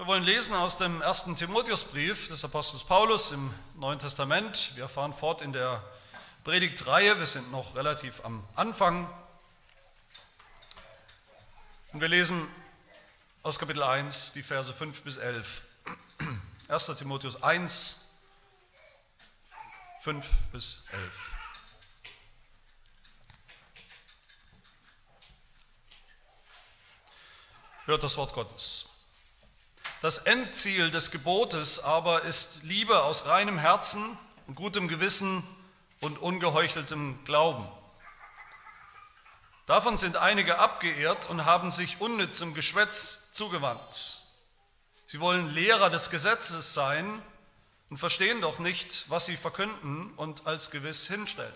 Wir wollen lesen aus dem ersten Timotheusbrief des Apostels Paulus im Neuen Testament. Wir fahren fort in der Predigtreihe. Wir sind noch relativ am Anfang. Und wir lesen aus Kapitel 1 die Verse 5 bis 11. 1. Timotheus 1, 5 bis 11. Hört das Wort Gottes. Das Endziel des Gebotes aber ist Liebe aus reinem Herzen und gutem Gewissen und ungeheucheltem Glauben. Davon sind einige abgeehrt und haben sich unnützem Geschwätz zugewandt. Sie wollen Lehrer des Gesetzes sein und verstehen doch nicht, was sie verkünden und als gewiss hinstellen.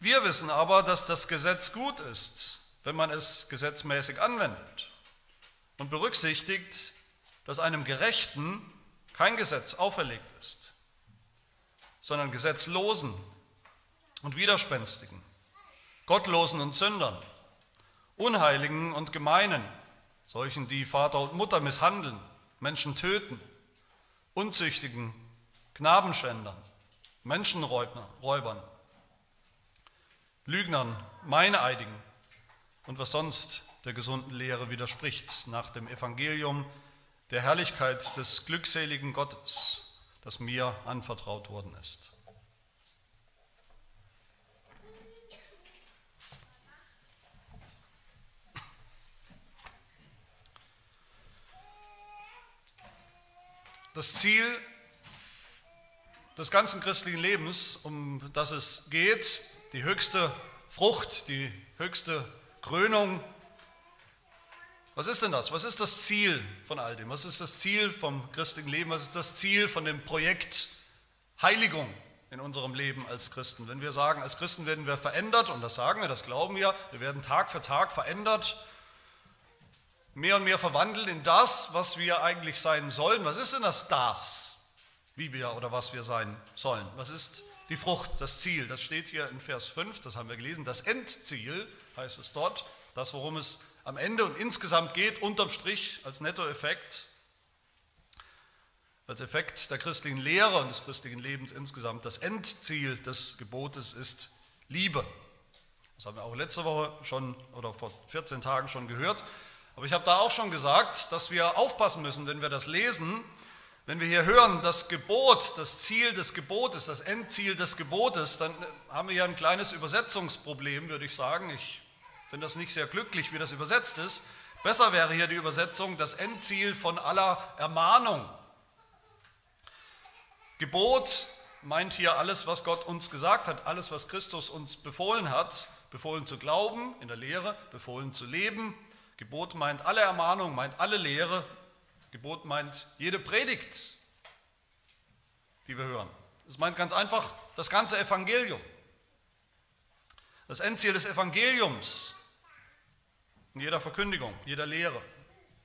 Wir wissen aber, dass das Gesetz gut ist, wenn man es gesetzmäßig anwendet und berücksichtigt, dass einem Gerechten kein Gesetz auferlegt ist, sondern Gesetzlosen und Widerspenstigen, Gottlosen und Sündern, Unheiligen und Gemeinen, solchen, die Vater und Mutter misshandeln, Menschen töten, Unzüchtigen, Knabenschändern, Menschenräubern, Lügnern, Meineidigen und was sonst der gesunden Lehre widerspricht, nach dem Evangelium der Herrlichkeit des glückseligen Gottes, das mir anvertraut worden ist. Das Ziel des ganzen christlichen Lebens, um das es geht, die höchste Frucht, die höchste Krönung was ist denn das? Was ist das Ziel von all dem? Was ist das Ziel vom christlichen Leben? Was ist das Ziel von dem Projekt Heiligung in unserem Leben als Christen? Wenn wir sagen, als Christen werden wir verändert, und das sagen wir, das glauben wir, wir werden Tag für Tag verändert, mehr und mehr verwandelt in das, was wir eigentlich sein sollen. Was ist denn das das, wie wir oder was wir sein sollen? Was ist die Frucht, das Ziel? Das steht hier in Vers 5, das haben wir gelesen. Das Endziel heißt es dort, das, worum es am Ende und insgesamt geht, unterm Strich als Nettoeffekt, als Effekt der christlichen Lehre und des christlichen Lebens insgesamt, das Endziel des Gebotes ist Liebe. Das haben wir auch letzte Woche schon oder vor 14 Tagen schon gehört. Aber ich habe da auch schon gesagt, dass wir aufpassen müssen, wenn wir das lesen, wenn wir hier hören, das Gebot, das Ziel des Gebotes, das Endziel des Gebotes, dann haben wir hier ein kleines Übersetzungsproblem, würde ich sagen. Ich finde das nicht sehr glücklich, wie das übersetzt ist. Besser wäre hier die Übersetzung, das Endziel von aller Ermahnung. Gebot meint hier alles, was Gott uns gesagt hat, alles, was Christus uns befohlen hat, befohlen zu glauben, in der Lehre, befohlen zu leben. Gebot meint alle Ermahnung, meint alle Lehre. Gebot meint jede Predigt, die wir hören. Es meint ganz einfach das ganze Evangelium. Das Endziel des Evangeliums in jeder Verkündigung, jeder Lehre.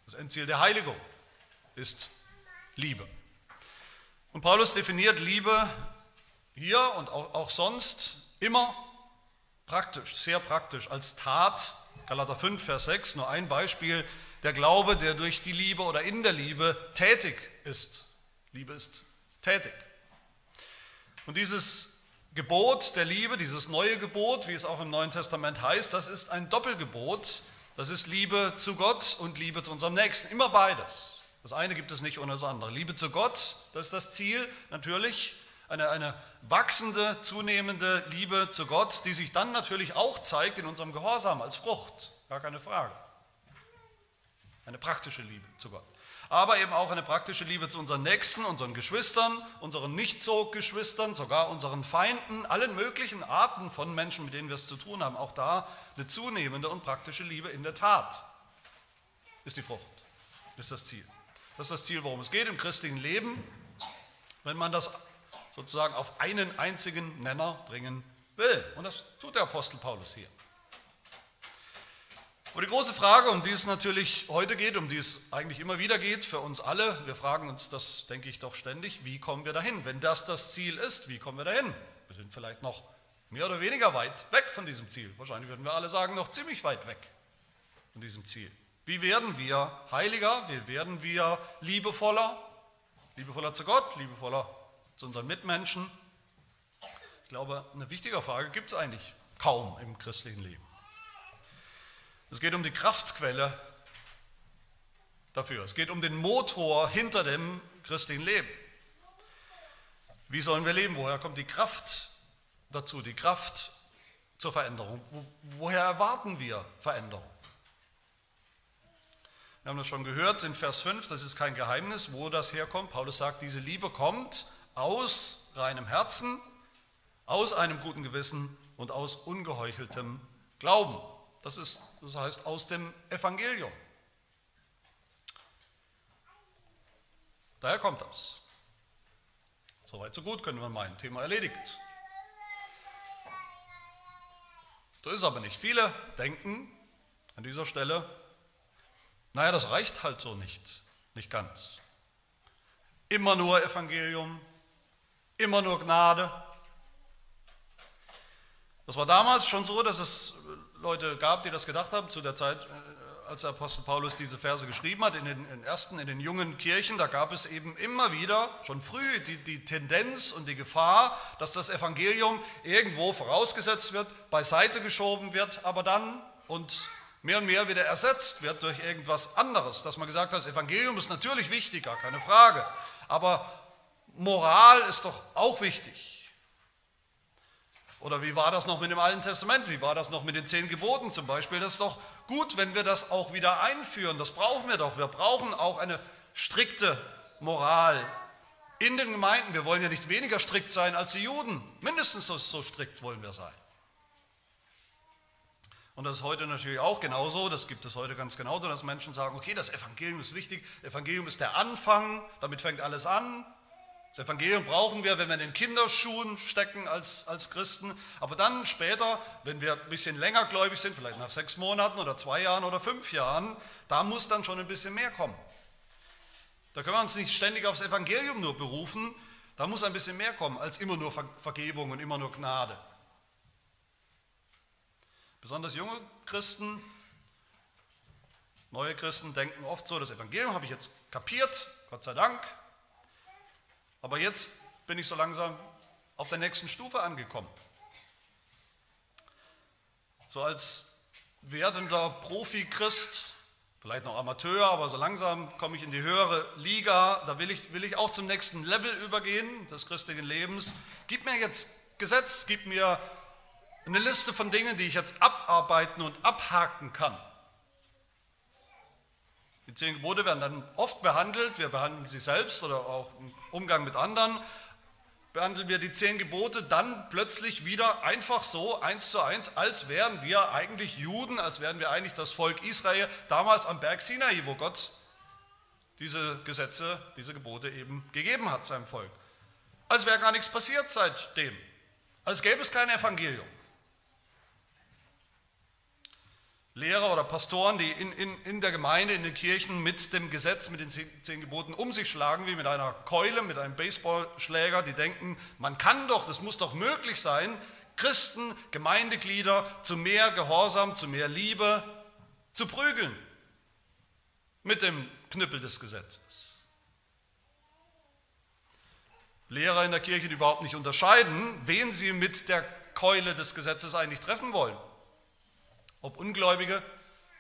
Das Endziel der Heiligung ist Liebe. Und Paulus definiert Liebe hier und auch, auch sonst immer praktisch, sehr praktisch, als Tat. Galater 5, Vers 6, nur ein Beispiel. Der Glaube, der durch die Liebe oder in der Liebe tätig ist. Liebe ist tätig. Und dieses Gebot der Liebe, dieses neue Gebot, wie es auch im Neuen Testament heißt, das ist ein Doppelgebot, das ist Liebe zu Gott und Liebe zu unserem Nächsten. Immer beides. Das eine gibt es nicht ohne das andere. Liebe zu Gott, das ist das Ziel, natürlich. Eine, eine wachsende, zunehmende Liebe zu Gott, die sich dann natürlich auch zeigt in unserem Gehorsam als Frucht. Gar keine Frage. Eine praktische Liebe zu Gott aber eben auch eine praktische Liebe zu unseren Nächsten, unseren Geschwistern, unseren Nicht-so-Geschwistern, sogar unseren Feinden, allen möglichen Arten von Menschen, mit denen wir es zu tun haben. Auch da eine zunehmende und praktische Liebe in der Tat ist die Frucht, ist das Ziel. Das ist das Ziel, worum es geht im christlichen Leben, wenn man das sozusagen auf einen einzigen Nenner bringen will. Und das tut der Apostel Paulus hier. Aber die große Frage, um die es natürlich heute geht, um die es eigentlich immer wieder geht, für uns alle, wir fragen uns das, denke ich, doch ständig, wie kommen wir dahin? Wenn das das Ziel ist, wie kommen wir dahin? Wir sind vielleicht noch mehr oder weniger weit weg von diesem Ziel. Wahrscheinlich würden wir alle sagen, noch ziemlich weit weg von diesem Ziel. Wie werden wir heiliger? Wie werden wir liebevoller? Liebevoller zu Gott, liebevoller zu unseren Mitmenschen? Ich glaube, eine wichtige Frage gibt es eigentlich kaum im christlichen Leben. Es geht um die Kraftquelle dafür. Es geht um den Motor hinter dem christlichen Leben. Wie sollen wir leben? Woher kommt die Kraft dazu, die Kraft zur Veränderung? Woher erwarten wir Veränderung? Wir haben das schon gehört in Vers 5, das ist kein Geheimnis, wo das herkommt. Paulus sagt, diese Liebe kommt aus reinem Herzen, aus einem guten Gewissen und aus ungeheucheltem Glauben. Das, ist, das heißt aus dem Evangelium. Daher kommt das. Soweit so gut, können wir meinen. Thema erledigt. So ist es aber nicht. Viele denken an dieser Stelle, naja, das reicht halt so nicht, nicht ganz. Immer nur Evangelium, immer nur Gnade. Das war damals schon so, dass es Leute gab, die das gedacht haben, zu der Zeit, äh, als der Apostel Paulus diese Verse geschrieben hat, in den, in ersten, in den jungen Kirchen, da gab es eben immer wieder, schon früh, die, die Tendenz und die Gefahr, dass das Evangelium irgendwo vorausgesetzt wird, beiseite geschoben wird, aber dann und mehr und mehr wieder ersetzt wird durch irgendwas anderes. Dass man gesagt hat, das Evangelium ist natürlich wichtiger, keine Frage, aber Moral ist doch auch wichtig. Oder wie war das noch mit dem Alten Testament? Wie war das noch mit den zehn Geboten zum Beispiel? Das ist doch gut, wenn wir das auch wieder einführen. Das brauchen wir doch. Wir brauchen auch eine strikte Moral in den Gemeinden. Wir wollen ja nicht weniger strikt sein als die Juden. Mindestens so, so strikt wollen wir sein. Und das ist heute natürlich auch genauso, das gibt es heute ganz genauso, dass Menschen sagen, okay, das Evangelium ist wichtig, Evangelium ist der Anfang, damit fängt alles an, das Evangelium brauchen wir, wenn wir in den Kinderschuhen stecken als, als Christen. Aber dann später, wenn wir ein bisschen länger gläubig sind, vielleicht nach sechs Monaten oder zwei Jahren oder fünf Jahren, da muss dann schon ein bisschen mehr kommen. Da können wir uns nicht ständig aufs Evangelium nur berufen, da muss ein bisschen mehr kommen als immer nur Vergebung und immer nur Gnade. Besonders junge Christen, neue Christen denken oft so, das Evangelium habe ich jetzt kapiert, Gott sei Dank, aber jetzt bin ich so langsam auf der nächsten Stufe angekommen. So als werdender Profi-Christ, vielleicht noch Amateur, aber so langsam komme ich in die höhere Liga, da will ich, will ich auch zum nächsten Level übergehen des christlichen Lebens. Gib mir jetzt Gesetz, gib mir eine Liste von Dingen, die ich jetzt abarbeiten und abhaken kann. Die zehn Gebote werden dann oft behandelt, wir behandeln sie selbst oder auch im Umgang mit anderen, behandeln wir die zehn Gebote dann plötzlich wieder einfach so, eins zu eins, als wären wir eigentlich Juden, als wären wir eigentlich das Volk Israel, damals am Berg Sinai, wo Gott diese Gesetze, diese Gebote eben gegeben hat seinem Volk. Als wäre gar nichts passiert seitdem. Als gäbe es kein Evangelium. Lehrer oder Pastoren, die in, in, in der Gemeinde, in den Kirchen mit dem Gesetz, mit den zehn Geboten um sich schlagen, wie mit einer Keule, mit einem Baseballschläger, die denken, man kann doch, das muss doch möglich sein, Christen, Gemeindeglieder zu mehr Gehorsam, zu mehr Liebe zu prügeln mit dem Knüppel des Gesetzes. Lehrer in der Kirche, die überhaupt nicht unterscheiden, wen sie mit der Keule des Gesetzes eigentlich treffen wollen. Ob Ungläubige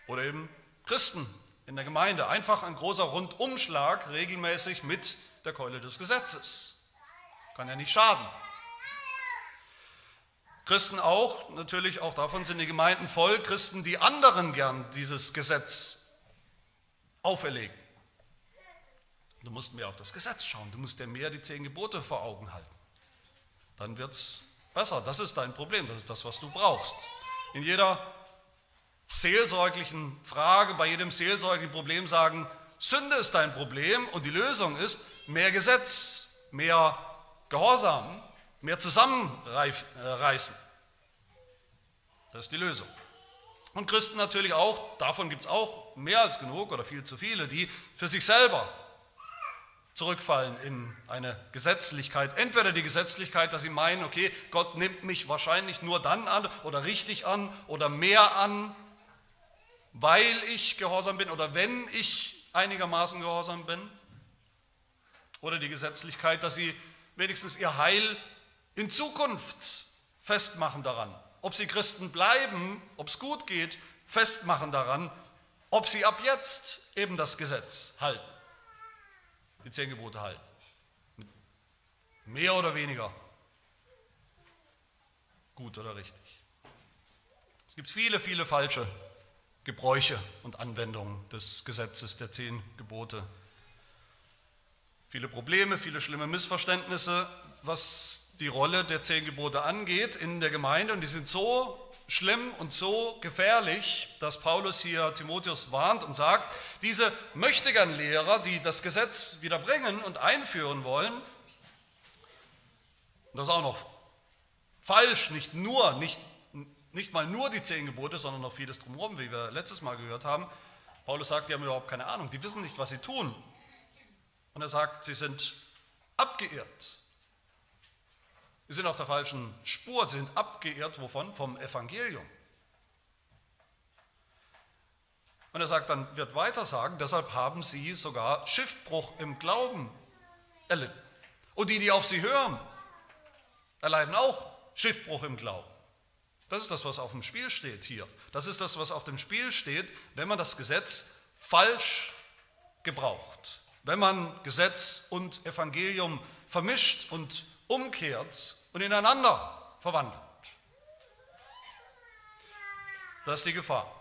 oder eben Christen in der Gemeinde. Einfach ein großer Rundumschlag regelmäßig mit der Keule des Gesetzes. Kann ja nicht schaden. Christen auch, natürlich auch davon sind die Gemeinden voll, Christen, die anderen gern dieses Gesetz auferlegen. Du musst mehr auf das Gesetz schauen, du musst dir mehr die zehn Gebote vor Augen halten. Dann wird es besser. Das ist dein Problem, das ist das, was du brauchst. In jeder seelsorglichen Frage, bei jedem seelsorglichen Problem sagen, Sünde ist dein Problem und die Lösung ist mehr Gesetz, mehr Gehorsam, mehr zusammenreißen. Das ist die Lösung. Und Christen natürlich auch, davon gibt es auch mehr als genug oder viel zu viele, die für sich selber zurückfallen in eine Gesetzlichkeit. Entweder die Gesetzlichkeit, dass sie meinen, okay, Gott nimmt mich wahrscheinlich nur dann an oder richtig an oder mehr an, weil ich gehorsam bin oder wenn ich einigermaßen gehorsam bin. Oder die Gesetzlichkeit, dass sie wenigstens ihr Heil in Zukunft festmachen daran. Ob sie Christen bleiben, ob es gut geht, festmachen daran, ob sie ab jetzt eben das Gesetz halten, die zehn Gebote halten. Mehr oder weniger gut oder richtig. Es gibt viele, viele falsche Gebräuche und Anwendungen des Gesetzes der zehn Gebote. Viele Probleme, viele schlimme Missverständnisse, was die Rolle der zehn Gebote angeht in der Gemeinde. Und die sind so schlimm und so gefährlich, dass Paulus hier Timotheus warnt und sagt, diese möchtegern Lehrer, die das Gesetz wieder bringen und einführen wollen, das ist auch noch falsch, nicht nur, nicht, nicht mal nur die zehn Gebote, sondern noch vieles drumherum, wie wir letztes Mal gehört haben. Paulus sagt, die haben überhaupt keine Ahnung, die wissen nicht, was sie tun. Und er sagt, sie sind abgeirrt. Sie sind auf der falschen Spur, sie sind abgeirrt, wovon? Vom Evangelium. Und er sagt dann, wird weiter sagen, deshalb haben sie sogar Schiffbruch im Glauben erlitten. Und die, die auf sie hören, erleiden auch Schiffbruch im Glauben. Das ist das, was auf dem Spiel steht hier. Das ist das, was auf dem Spiel steht, wenn man das Gesetz falsch gebraucht. Wenn man Gesetz und Evangelium vermischt und umkehrt und ineinander verwandelt. Das ist die Gefahr.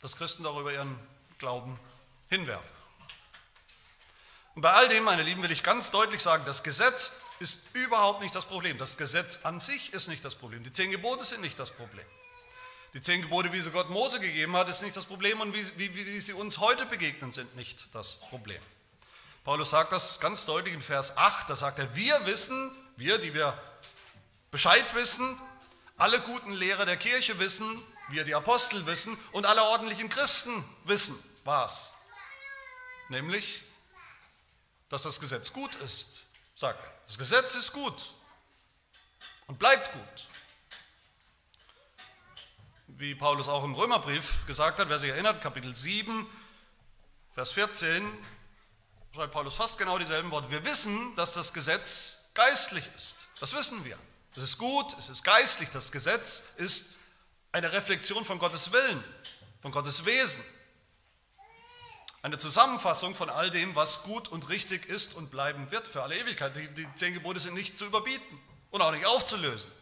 Dass Christen darüber ihren Glauben hinwerfen. Und bei all dem, meine Lieben, will ich ganz deutlich sagen, das Gesetz ist überhaupt nicht das Problem. Das Gesetz an sich ist nicht das Problem. Die zehn Gebote sind nicht das Problem. Die zehn Gebote, wie sie Gott Mose gegeben hat, ist nicht das Problem und wie, wie, wie sie uns heute begegnen, sind nicht das Problem. Paulus sagt das ganz deutlich in Vers 8, da sagt er, wir wissen, wir, die wir Bescheid wissen, alle guten Lehrer der Kirche wissen, wir die Apostel wissen und alle ordentlichen Christen wissen was. Nämlich, dass das Gesetz gut ist, sagt er. Das Gesetz ist gut und bleibt gut. Wie Paulus auch im Römerbrief gesagt hat, wer sich erinnert, Kapitel 7, Vers 14, schreibt Paulus fast genau dieselben Worte. Wir wissen, dass das Gesetz geistlich ist. Das wissen wir. Es ist gut, es ist geistlich. Das Gesetz ist eine Reflexion von Gottes Willen, von Gottes Wesen. Eine Zusammenfassung von all dem, was gut und richtig ist und bleiben wird für alle Ewigkeit. Die, die zehn Gebote sind nicht zu überbieten und auch nicht aufzulösen.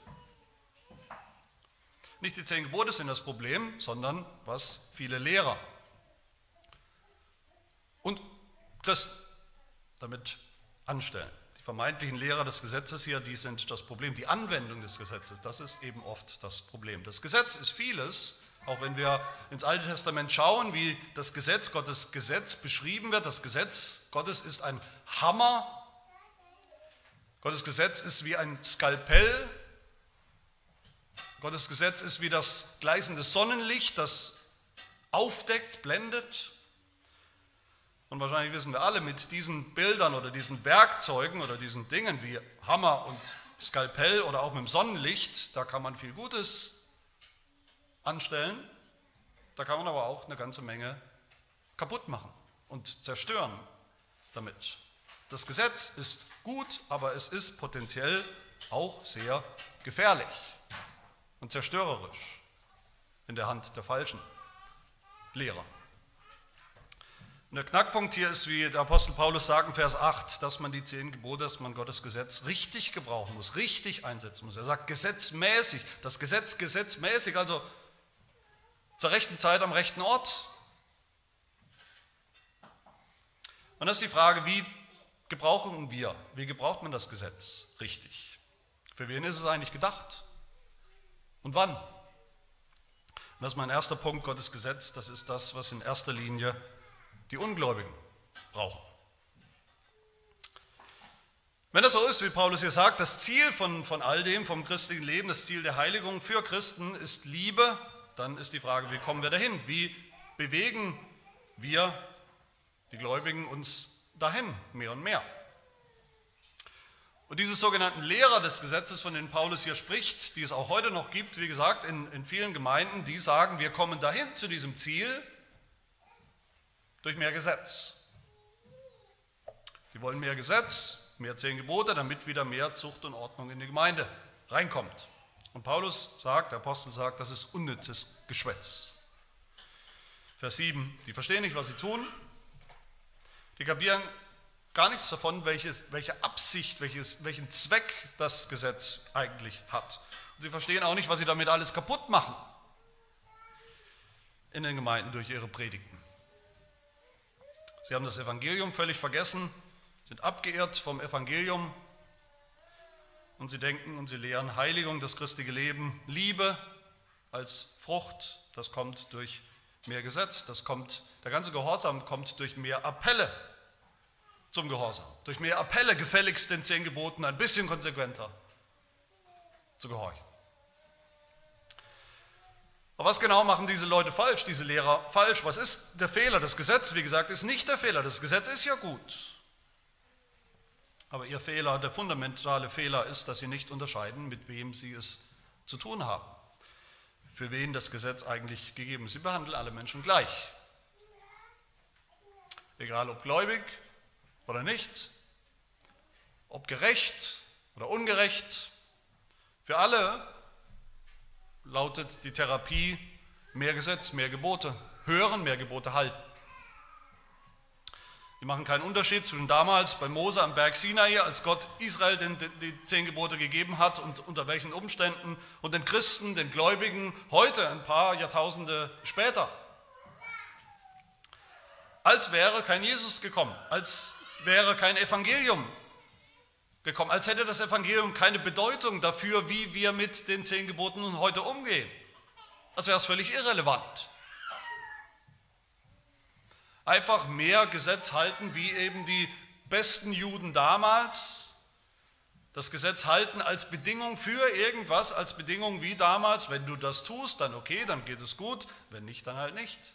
Nicht die zehn Gebote sind das Problem, sondern was viele Lehrer und Christen damit anstellen. Die vermeintlichen Lehrer des Gesetzes hier, die sind das Problem. Die Anwendung des Gesetzes, das ist eben oft das Problem. Das Gesetz ist vieles, auch wenn wir ins Alte Testament schauen, wie das Gesetz, Gottes Gesetz beschrieben wird. Das Gesetz Gottes ist ein Hammer. Gottes Gesetz ist wie ein Skalpell. Gottes Gesetz ist wie das gleißende Sonnenlicht, das aufdeckt, blendet. Und wahrscheinlich wissen wir alle, mit diesen Bildern oder diesen Werkzeugen oder diesen Dingen wie Hammer und Skalpell oder auch mit dem Sonnenlicht, da kann man viel Gutes anstellen. Da kann man aber auch eine ganze Menge kaputt machen und zerstören damit. Das Gesetz ist gut, aber es ist potenziell auch sehr gefährlich und zerstörerisch in der Hand der falschen Lehrer. Und der Knackpunkt hier ist, wie der Apostel Paulus sagt in Vers 8, dass man die zehn Gebote, dass man Gottes Gesetz richtig gebrauchen muss, richtig einsetzen muss. Er sagt gesetzmäßig, das Gesetz gesetzmäßig, also zur rechten Zeit am rechten Ort. Und das ist die Frage, wie gebrauchen wir, wie gebraucht man das Gesetz richtig? Für wen ist es eigentlich gedacht? Und wann? Und das ist mein erster Punkt, Gottes Gesetz, das ist das, was in erster Linie die Ungläubigen brauchen. Wenn das so ist, wie Paulus hier sagt, das Ziel von, von all dem, vom christlichen Leben, das Ziel der Heiligung für Christen ist Liebe, dann ist die Frage, wie kommen wir dahin? Wie bewegen wir, die Gläubigen, uns dahin mehr und mehr? Und diese sogenannten Lehrer des Gesetzes, von denen Paulus hier spricht, die es auch heute noch gibt, wie gesagt, in, in vielen Gemeinden, die sagen, wir kommen dahin zu diesem Ziel durch mehr Gesetz. Sie wollen mehr Gesetz, mehr zehn Gebote, damit wieder mehr Zucht und Ordnung in die Gemeinde reinkommt. Und Paulus sagt, der Apostel sagt, das ist unnützes Geschwätz. Vers 7, die verstehen nicht, was sie tun. Die kapieren gar nichts davon, welches, welche Absicht, welches, welchen Zweck das Gesetz eigentlich hat. Und sie verstehen auch nicht, was sie damit alles kaputt machen in den Gemeinden durch ihre Predigten. Sie haben das Evangelium völlig vergessen, sind abgeirrt vom Evangelium und sie denken und sie lehren Heiligung, das christliche Leben, Liebe als Frucht, das kommt durch mehr Gesetz, das kommt, der ganze Gehorsam kommt durch mehr Appelle zum Gehorsam. Durch mehr Appelle gefälligst den zehn Geboten ein bisschen konsequenter zu gehorchen. Aber was genau machen diese Leute falsch, diese Lehrer falsch? Was ist der Fehler? Das Gesetz, wie gesagt, ist nicht der Fehler. Das Gesetz ist ja gut. Aber ihr Fehler, der fundamentale Fehler ist, dass sie nicht unterscheiden, mit wem sie es zu tun haben. Für wen das Gesetz eigentlich gegeben ist. Sie behandeln alle Menschen gleich. Egal ob gläubig, oder nicht, ob gerecht oder ungerecht. Für alle lautet die Therapie mehr Gesetz, mehr Gebote, hören, mehr Gebote halten. Die machen keinen Unterschied zwischen damals bei Mose am Berg Sinai, als Gott Israel den, die zehn Gebote gegeben hat und unter welchen Umständen, und den Christen, den Gläubigen heute, ein paar Jahrtausende später. Als wäre kein Jesus gekommen, als wäre kein Evangelium gekommen, als hätte das Evangelium keine Bedeutung dafür, wie wir mit den zehn Geboten heute umgehen. Als wäre völlig irrelevant. Einfach mehr Gesetz halten, wie eben die besten Juden damals das Gesetz halten als Bedingung für irgendwas, als Bedingung wie damals, wenn du das tust, dann okay, dann geht es gut, wenn nicht, dann halt nicht.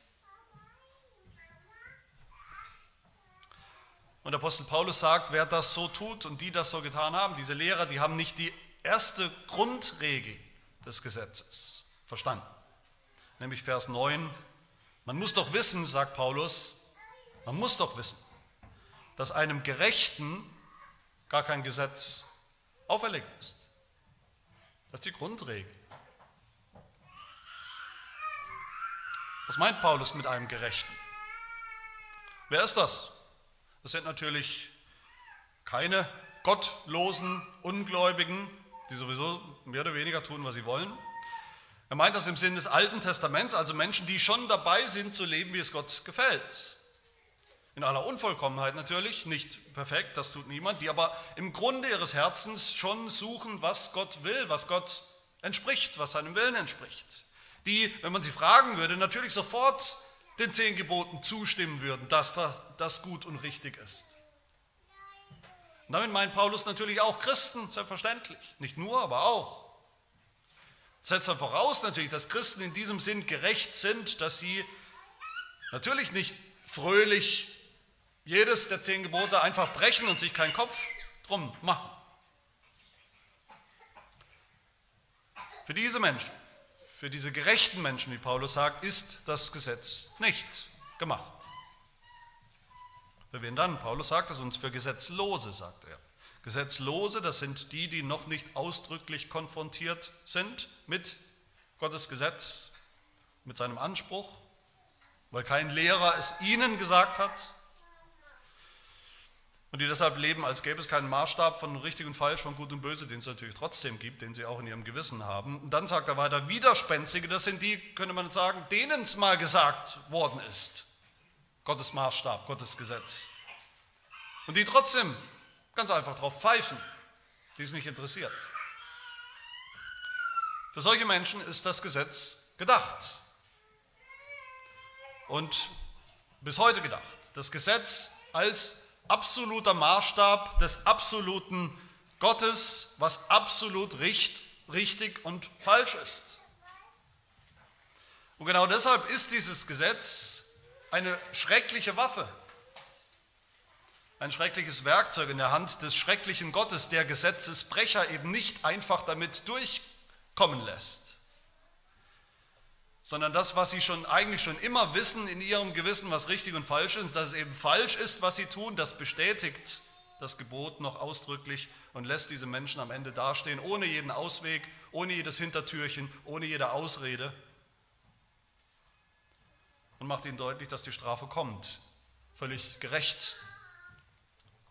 Und Apostel Paulus sagt, wer das so tut und die das so getan haben, diese Lehrer, die haben nicht die erste Grundregel des Gesetzes verstanden. Nämlich Vers 9. Man muss doch wissen, sagt Paulus, man muss doch wissen, dass einem Gerechten gar kein Gesetz auferlegt ist. Das ist die Grundregel. Was meint Paulus mit einem Gerechten? Wer ist das? Das sind natürlich keine gottlosen Ungläubigen, die sowieso mehr oder weniger tun, was sie wollen. Er meint das im Sinne des Alten Testaments, also Menschen, die schon dabei sind zu leben, wie es Gott gefällt. In aller Unvollkommenheit natürlich, nicht perfekt, das tut niemand, die aber im Grunde ihres Herzens schon suchen, was Gott will, was Gott entspricht, was seinem Willen entspricht. Die, wenn man sie fragen würde, natürlich sofort den zehn Geboten zustimmen würden, dass das gut und richtig ist. Und damit meint Paulus natürlich auch Christen, selbstverständlich. Nicht nur, aber auch. Das setzt dann voraus natürlich, dass Christen in diesem Sinn gerecht sind, dass sie natürlich nicht fröhlich jedes der zehn Gebote einfach brechen und sich keinen Kopf drum machen. Für diese Menschen für diese gerechten Menschen, wie Paulus sagt, ist das Gesetz nicht gemacht. Für wen dann? Paulus sagt es uns für Gesetzlose, sagt er. Gesetzlose, das sind die, die noch nicht ausdrücklich konfrontiert sind mit Gottes Gesetz, mit seinem Anspruch, weil kein Lehrer es ihnen gesagt hat, und die deshalb leben, als gäbe es keinen Maßstab von richtig und falsch, von gut und böse, den es natürlich trotzdem gibt, den sie auch in ihrem Gewissen haben. Und dann sagt er weiter, Widerspenstige, das sind die, könnte man sagen, denen es mal gesagt worden ist. Gottes Maßstab, Gottes Gesetz. Und die trotzdem ganz einfach drauf pfeifen, die es nicht interessiert. Für solche Menschen ist das Gesetz gedacht. Und bis heute gedacht. Das Gesetz als absoluter Maßstab des absoluten Gottes, was absolut richt, richtig und falsch ist. Und genau deshalb ist dieses Gesetz eine schreckliche Waffe. ein schreckliches Werkzeug in der Hand des schrecklichen Gottes, der Gesetzesbrecher eben nicht einfach damit durchkommen lässt, sondern das, was sie schon eigentlich schon immer wissen in ihrem Gewissen, was richtig und falsch ist, dass es eben falsch ist, was sie tun, das bestätigt das Gebot noch ausdrücklich und lässt diese Menschen am Ende dastehen, ohne jeden Ausweg, ohne jedes Hintertürchen, ohne jede Ausrede und macht ihnen deutlich, dass die Strafe kommt, völlig gerecht,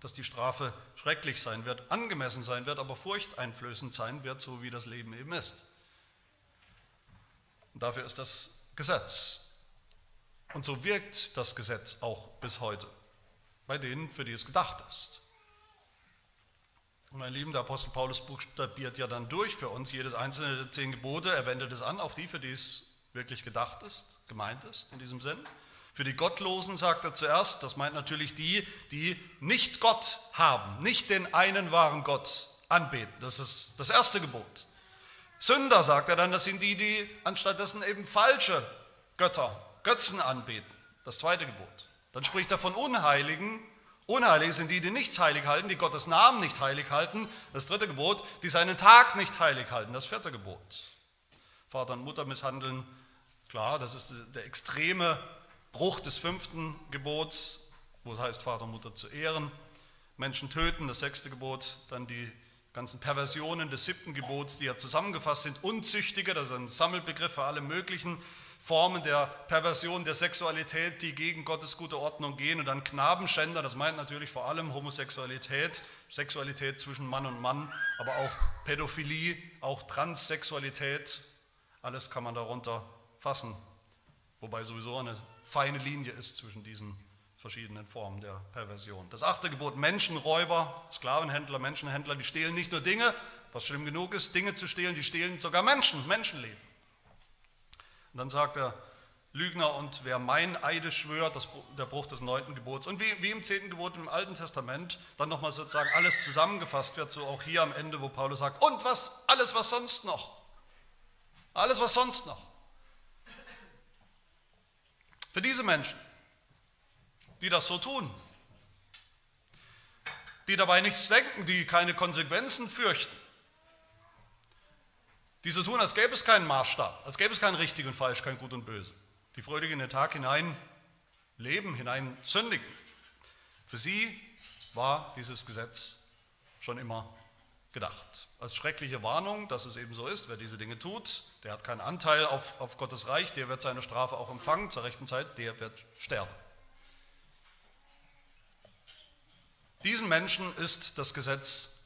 dass die Strafe schrecklich sein wird, angemessen sein wird, aber furchteinflößend sein wird, so wie das Leben eben ist. Und dafür ist das Gesetz. Und so wirkt das Gesetz auch bis heute, bei denen, für die es gedacht ist. Und mein Lieben, der Apostel Paulus buchstabiert ja dann durch für uns jedes einzelne der zehn Gebote. Er wendet es an auf die, für die es wirklich gedacht ist, gemeint ist in diesem Sinn. Für die Gottlosen sagt er zuerst, das meint natürlich die, die nicht Gott haben, nicht den einen wahren Gott anbeten. Das ist das erste Gebot. Sünder sagt er dann, das sind die, die anstattdessen eben falsche Götter, Götzen anbeten. Das zweite Gebot. Dann spricht er von Unheiligen. Unheilige sind die, die nichts heilig halten, die Gottes Namen nicht heilig halten. Das dritte Gebot, die seinen Tag nicht heilig halten. Das vierte Gebot. Vater und Mutter misshandeln, Klar, das ist der extreme Bruch des fünften Gebots, wo es heißt, Vater und Mutter zu ehren. Menschen töten, das sechste Gebot. Dann die ganzen Perversionen des siebten Gebots, die ja zusammengefasst sind. Unzüchtige, das ist ein Sammelbegriff für alle möglichen Formen der Perversion der Sexualität, die gegen Gottes gute Ordnung gehen. Und dann Knabenschänder, das meint natürlich vor allem Homosexualität, Sexualität zwischen Mann und Mann, aber auch Pädophilie, auch Transsexualität. Alles kann man darunter fassen, wobei sowieso eine feine Linie ist zwischen diesen verschiedenen Formen der Perversion. Das achte Gebot, Menschenräuber, Sklavenhändler, Menschenhändler, die stehlen nicht nur Dinge, was schlimm genug ist, Dinge zu stehlen, die stehlen sogar Menschen, Menschenleben. Und dann sagt er, Lügner und wer mein Eide schwört, das, der Bruch des neunten Gebots. Und wie, wie im zehnten Gebot im Alten Testament dann nochmal sozusagen alles zusammengefasst wird, so auch hier am Ende, wo Paulus sagt, und was, alles was sonst noch, alles was sonst noch. Für diese Menschen, die das so tun, die dabei nichts denken, die keine Konsequenzen fürchten, die so tun, als gäbe es keinen Maßstab, als gäbe es kein richtig und falsch, kein gut und böse, die freudig in den Tag hinein leben, hinein sündigen. Für sie war dieses Gesetz schon immer gedacht. Als schreckliche Warnung, dass es eben so ist, wer diese Dinge tut, der hat keinen Anteil auf, auf Gottes Reich, der wird seine Strafe auch empfangen zur rechten Zeit, der wird sterben. Diesen Menschen ist das Gesetz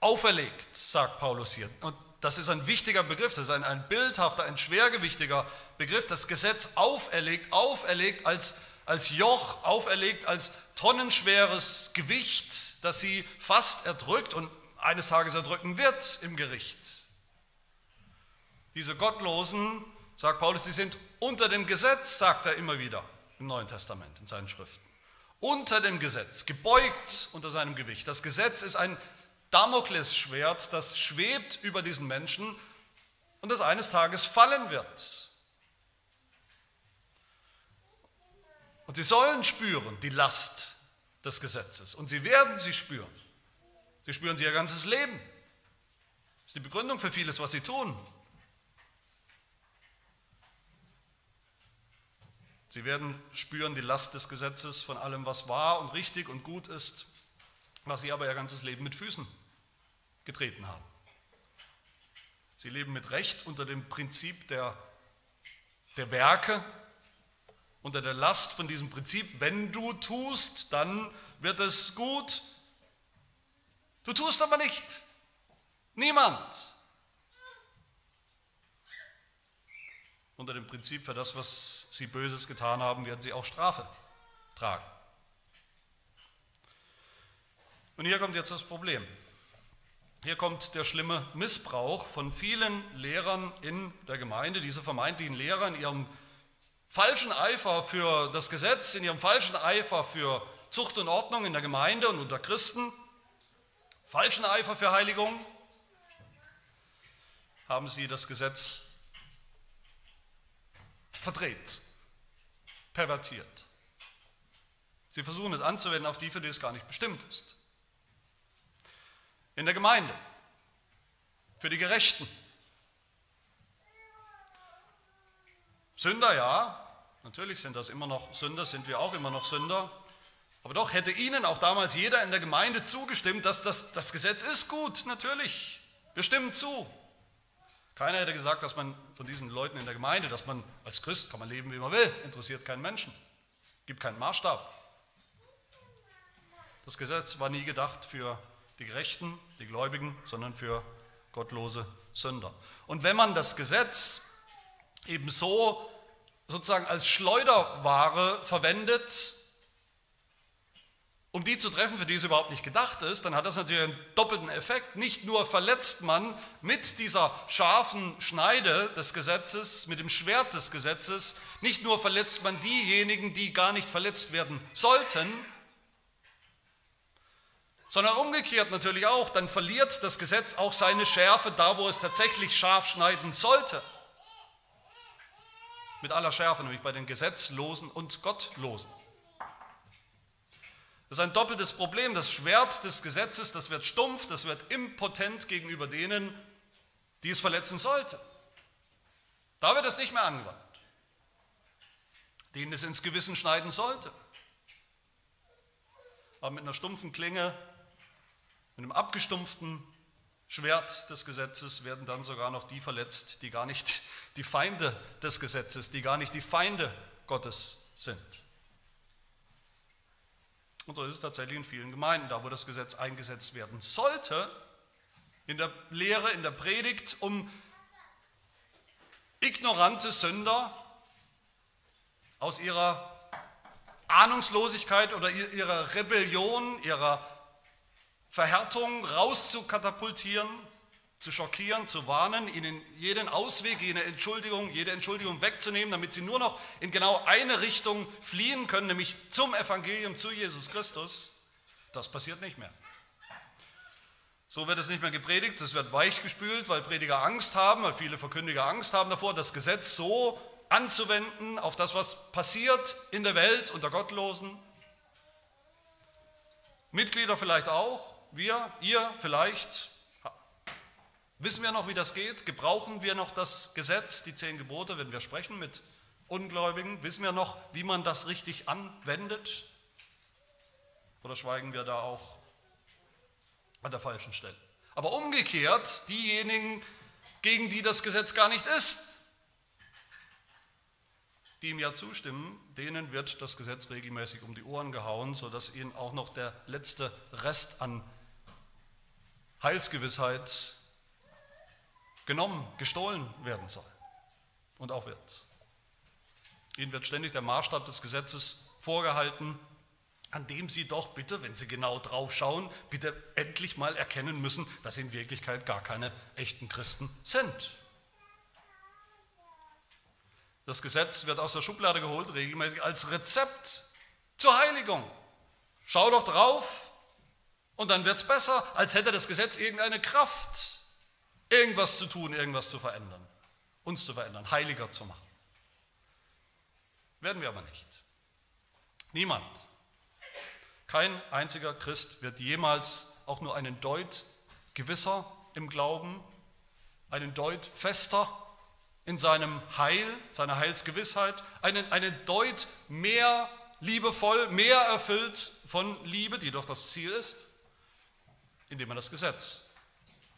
auferlegt, sagt Paulus hier. Und das ist ein wichtiger Begriff, das ist ein, ein bildhafter, ein schwergewichtiger Begriff. Das Gesetz auferlegt, auferlegt als, als Joch, auferlegt als tonnenschweres Gewicht, das sie fast erdrückt und eines Tages erdrücken wird im Gericht. Diese Gottlosen, sagt Paulus, sie sind unter dem Gesetz, sagt er immer wieder im Neuen Testament in seinen Schriften. Unter dem Gesetz, gebeugt unter seinem Gewicht. Das Gesetz ist ein Damoklesschwert, das schwebt über diesen Menschen und das eines Tages fallen wird. Und sie sollen spüren die Last des Gesetzes und sie werden sie spüren. Sie spüren sie ihr ganzes Leben. Das ist die Begründung für vieles, was sie tun. Sie werden spüren die Last des Gesetzes von allem, was wahr und richtig und gut ist, was sie aber ihr ganzes Leben mit Füßen getreten haben. Sie leben mit Recht unter dem Prinzip der, der Werke, unter der Last von diesem Prinzip, wenn du tust, dann wird es gut, Du tust aber nicht. Niemand. Unter dem Prinzip, für das, was sie Böses getan haben, werden sie auch Strafe tragen. Und hier kommt jetzt das Problem. Hier kommt der schlimme Missbrauch von vielen Lehrern in der Gemeinde, diese vermeintlichen Lehrer in ihrem falschen Eifer für das Gesetz, in ihrem falschen Eifer für Zucht und Ordnung in der Gemeinde und unter Christen, falschen Eifer für Heiligung haben sie das Gesetz verdreht, pervertiert. Sie versuchen es anzuwenden auf die, für die es gar nicht bestimmt ist. In der Gemeinde, für die Gerechten. Sünder, ja, natürlich sind das immer noch Sünder, sind wir auch immer noch Sünder. Aber doch hätte ihnen auch damals jeder in der Gemeinde zugestimmt, dass das, das Gesetz ist gut, natürlich. Wir stimmen zu. Keiner hätte gesagt, dass man von diesen Leuten in der Gemeinde, dass man als Christ kann man leben, wie man will, interessiert keinen Menschen, gibt keinen Maßstab. Das Gesetz war nie gedacht für die Gerechten, die Gläubigen, sondern für gottlose Sünder. Und wenn man das Gesetz eben so sozusagen als Schleuderware verwendet, um die zu treffen, für die es überhaupt nicht gedacht ist, dann hat das natürlich einen doppelten Effekt. Nicht nur verletzt man mit dieser scharfen Schneide des Gesetzes, mit dem Schwert des Gesetzes, nicht nur verletzt man diejenigen, die gar nicht verletzt werden sollten, sondern umgekehrt natürlich auch, dann verliert das Gesetz auch seine Schärfe da, wo es tatsächlich scharf schneiden sollte. Mit aller Schärfe, nämlich bei den Gesetzlosen und Gottlosen. Das ist ein doppeltes Problem. Das Schwert des Gesetzes, das wird stumpf, das wird impotent gegenüber denen, die es verletzen sollte. Da wird es nicht mehr angewandt. Denen es ins Gewissen schneiden sollte. Aber mit einer stumpfen Klinge, mit einem abgestumpften Schwert des Gesetzes werden dann sogar noch die verletzt, die gar nicht die Feinde des Gesetzes, die gar nicht die Feinde Gottes sind. Und so ist es tatsächlich in vielen Gemeinden, da wo das Gesetz eingesetzt werden sollte, in der Lehre, in der Predigt, um ignorante Sünder aus ihrer Ahnungslosigkeit oder ihrer Rebellion, ihrer Verhärtung rauszukatapultieren zu schockieren, zu warnen, ihnen jeden Ausweg, jede Entschuldigung, jede Entschuldigung wegzunehmen, damit sie nur noch in genau eine Richtung fliehen können, nämlich zum Evangelium, zu Jesus Christus, das passiert nicht mehr. So wird es nicht mehr gepredigt, es wird weichgespült, weil Prediger Angst haben, weil viele Verkündiger Angst haben davor, das Gesetz so anzuwenden auf das, was passiert in der Welt unter Gottlosen. Mitglieder vielleicht auch, wir, ihr vielleicht, Wissen wir noch, wie das geht? Gebrauchen wir noch das Gesetz, die zehn Gebote, wenn wir sprechen mit Ungläubigen? Wissen wir noch, wie man das richtig anwendet? Oder schweigen wir da auch an der falschen Stelle? Aber umgekehrt, diejenigen, gegen die das Gesetz gar nicht ist, die ihm ja zustimmen, denen wird das Gesetz regelmäßig um die Ohren gehauen, sodass ihnen auch noch der letzte Rest an Heilsgewissheit genommen, gestohlen werden soll und auch wird. Ihnen wird ständig der Maßstab des Gesetzes vorgehalten, an dem Sie doch bitte, wenn Sie genau drauf schauen, bitte endlich mal erkennen müssen, dass Sie in Wirklichkeit gar keine echten Christen sind. Das Gesetz wird aus der Schublade geholt, regelmäßig als Rezept zur Heiligung. Schau doch drauf und dann wird es besser, als hätte das Gesetz irgendeine Kraft irgendwas zu tun, irgendwas zu verändern, uns zu verändern, heiliger zu machen. Werden wir aber nicht. Niemand, kein einziger Christ wird jemals auch nur einen Deut gewisser im Glauben, einen Deut fester in seinem Heil, seiner Heilsgewissheit, einen, einen Deut mehr liebevoll, mehr erfüllt von Liebe, die doch das Ziel ist, indem er das Gesetz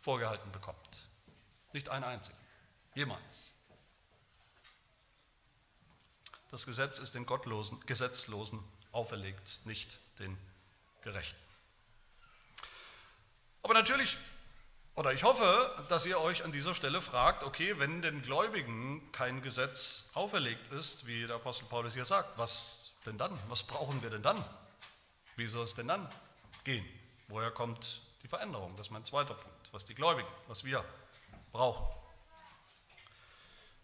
vorgehalten bekommt. Nicht ein einziger. Jemals. Das Gesetz ist den Gottlosen, Gesetzlosen auferlegt, nicht den Gerechten. Aber natürlich, oder ich hoffe, dass ihr euch an dieser Stelle fragt, okay, wenn den Gläubigen kein Gesetz auferlegt ist, wie der Apostel Paulus hier sagt, was denn dann? Was brauchen wir denn dann? Wie soll es denn dann gehen? Woher kommt die Veränderung? Das ist mein zweiter Punkt. Was die Gläubigen, was wir brauchen.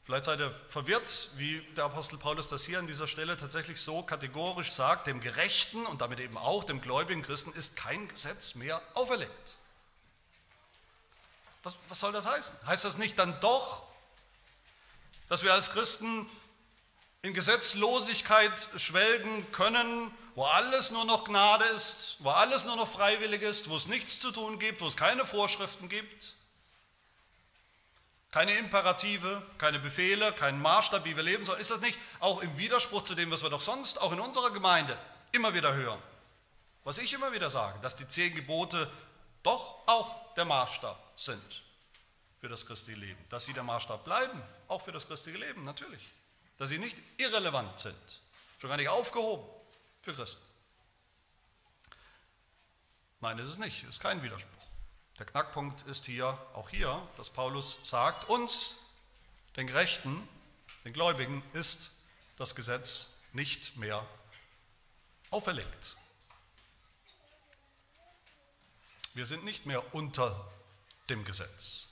Vielleicht seid ihr verwirrt, wie der Apostel Paulus das hier an dieser Stelle tatsächlich so kategorisch sagt, dem Gerechten und damit eben auch dem gläubigen Christen ist kein Gesetz mehr auferlegt. Was, was soll das heißen? Heißt das nicht dann doch, dass wir als Christen in Gesetzlosigkeit schwelgen können, wo alles nur noch Gnade ist, wo alles nur noch freiwillig ist, wo es nichts zu tun gibt, wo es keine Vorschriften gibt, keine Imperative, keine Befehle, keinen Maßstab, wie wir leben sollen, ist das nicht auch im Widerspruch zu dem, was wir doch sonst auch in unserer Gemeinde immer wieder hören? Was ich immer wieder sage, dass die zehn Gebote doch auch der Maßstab sind für das christliche Leben. Dass sie der Maßstab bleiben, auch für das christliche Leben, natürlich. Dass sie nicht irrelevant sind, schon gar nicht aufgehoben für Christen. Nein, ist es nicht, ist kein Widerspruch. Der Knackpunkt ist hier, auch hier, dass Paulus sagt, uns, den Gerechten, den Gläubigen, ist das Gesetz nicht mehr auferlegt. Wir sind nicht mehr unter dem Gesetz,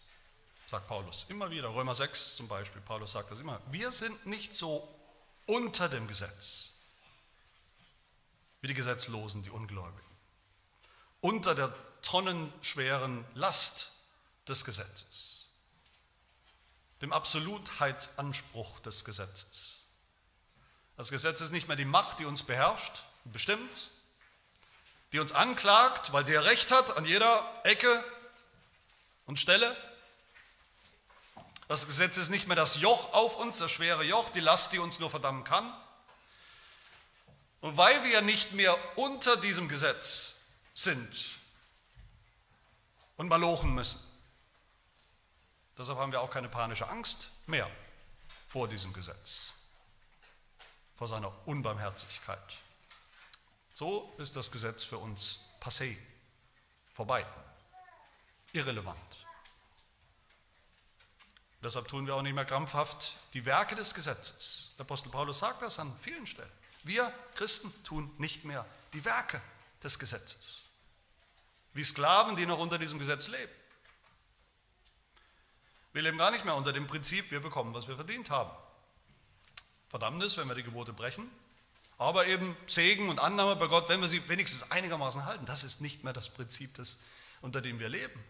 sagt Paulus immer wieder. Römer 6 zum Beispiel, Paulus sagt das immer. Wir sind nicht so unter dem Gesetz wie die Gesetzlosen, die Ungläubigen. Unter der tonnenschweren Last des Gesetzes, dem Absolutheitsanspruch des Gesetzes. Das Gesetz ist nicht mehr die Macht, die uns beherrscht und bestimmt, die uns anklagt, weil sie ja recht hat an jeder Ecke und Stelle. Das Gesetz ist nicht mehr das Joch auf uns, das schwere Joch, die Last, die uns nur verdammen kann. Und weil wir nicht mehr unter diesem Gesetz sind, und malochen müssen. Deshalb haben wir auch keine panische Angst mehr vor diesem Gesetz, vor seiner Unbarmherzigkeit. So ist das Gesetz für uns passé, vorbei, irrelevant. Deshalb tun wir auch nicht mehr krampfhaft die Werke des Gesetzes. Der Apostel Paulus sagt das an vielen Stellen. Wir Christen tun nicht mehr die Werke des Gesetzes wie Sklaven, die noch unter diesem Gesetz leben. Wir leben gar nicht mehr unter dem Prinzip, wir bekommen, was wir verdient haben. Verdammnis, wenn wir die Gebote brechen, aber eben Segen und Annahme bei Gott, wenn wir sie wenigstens einigermaßen halten. Das ist nicht mehr das Prinzip, das, unter dem wir leben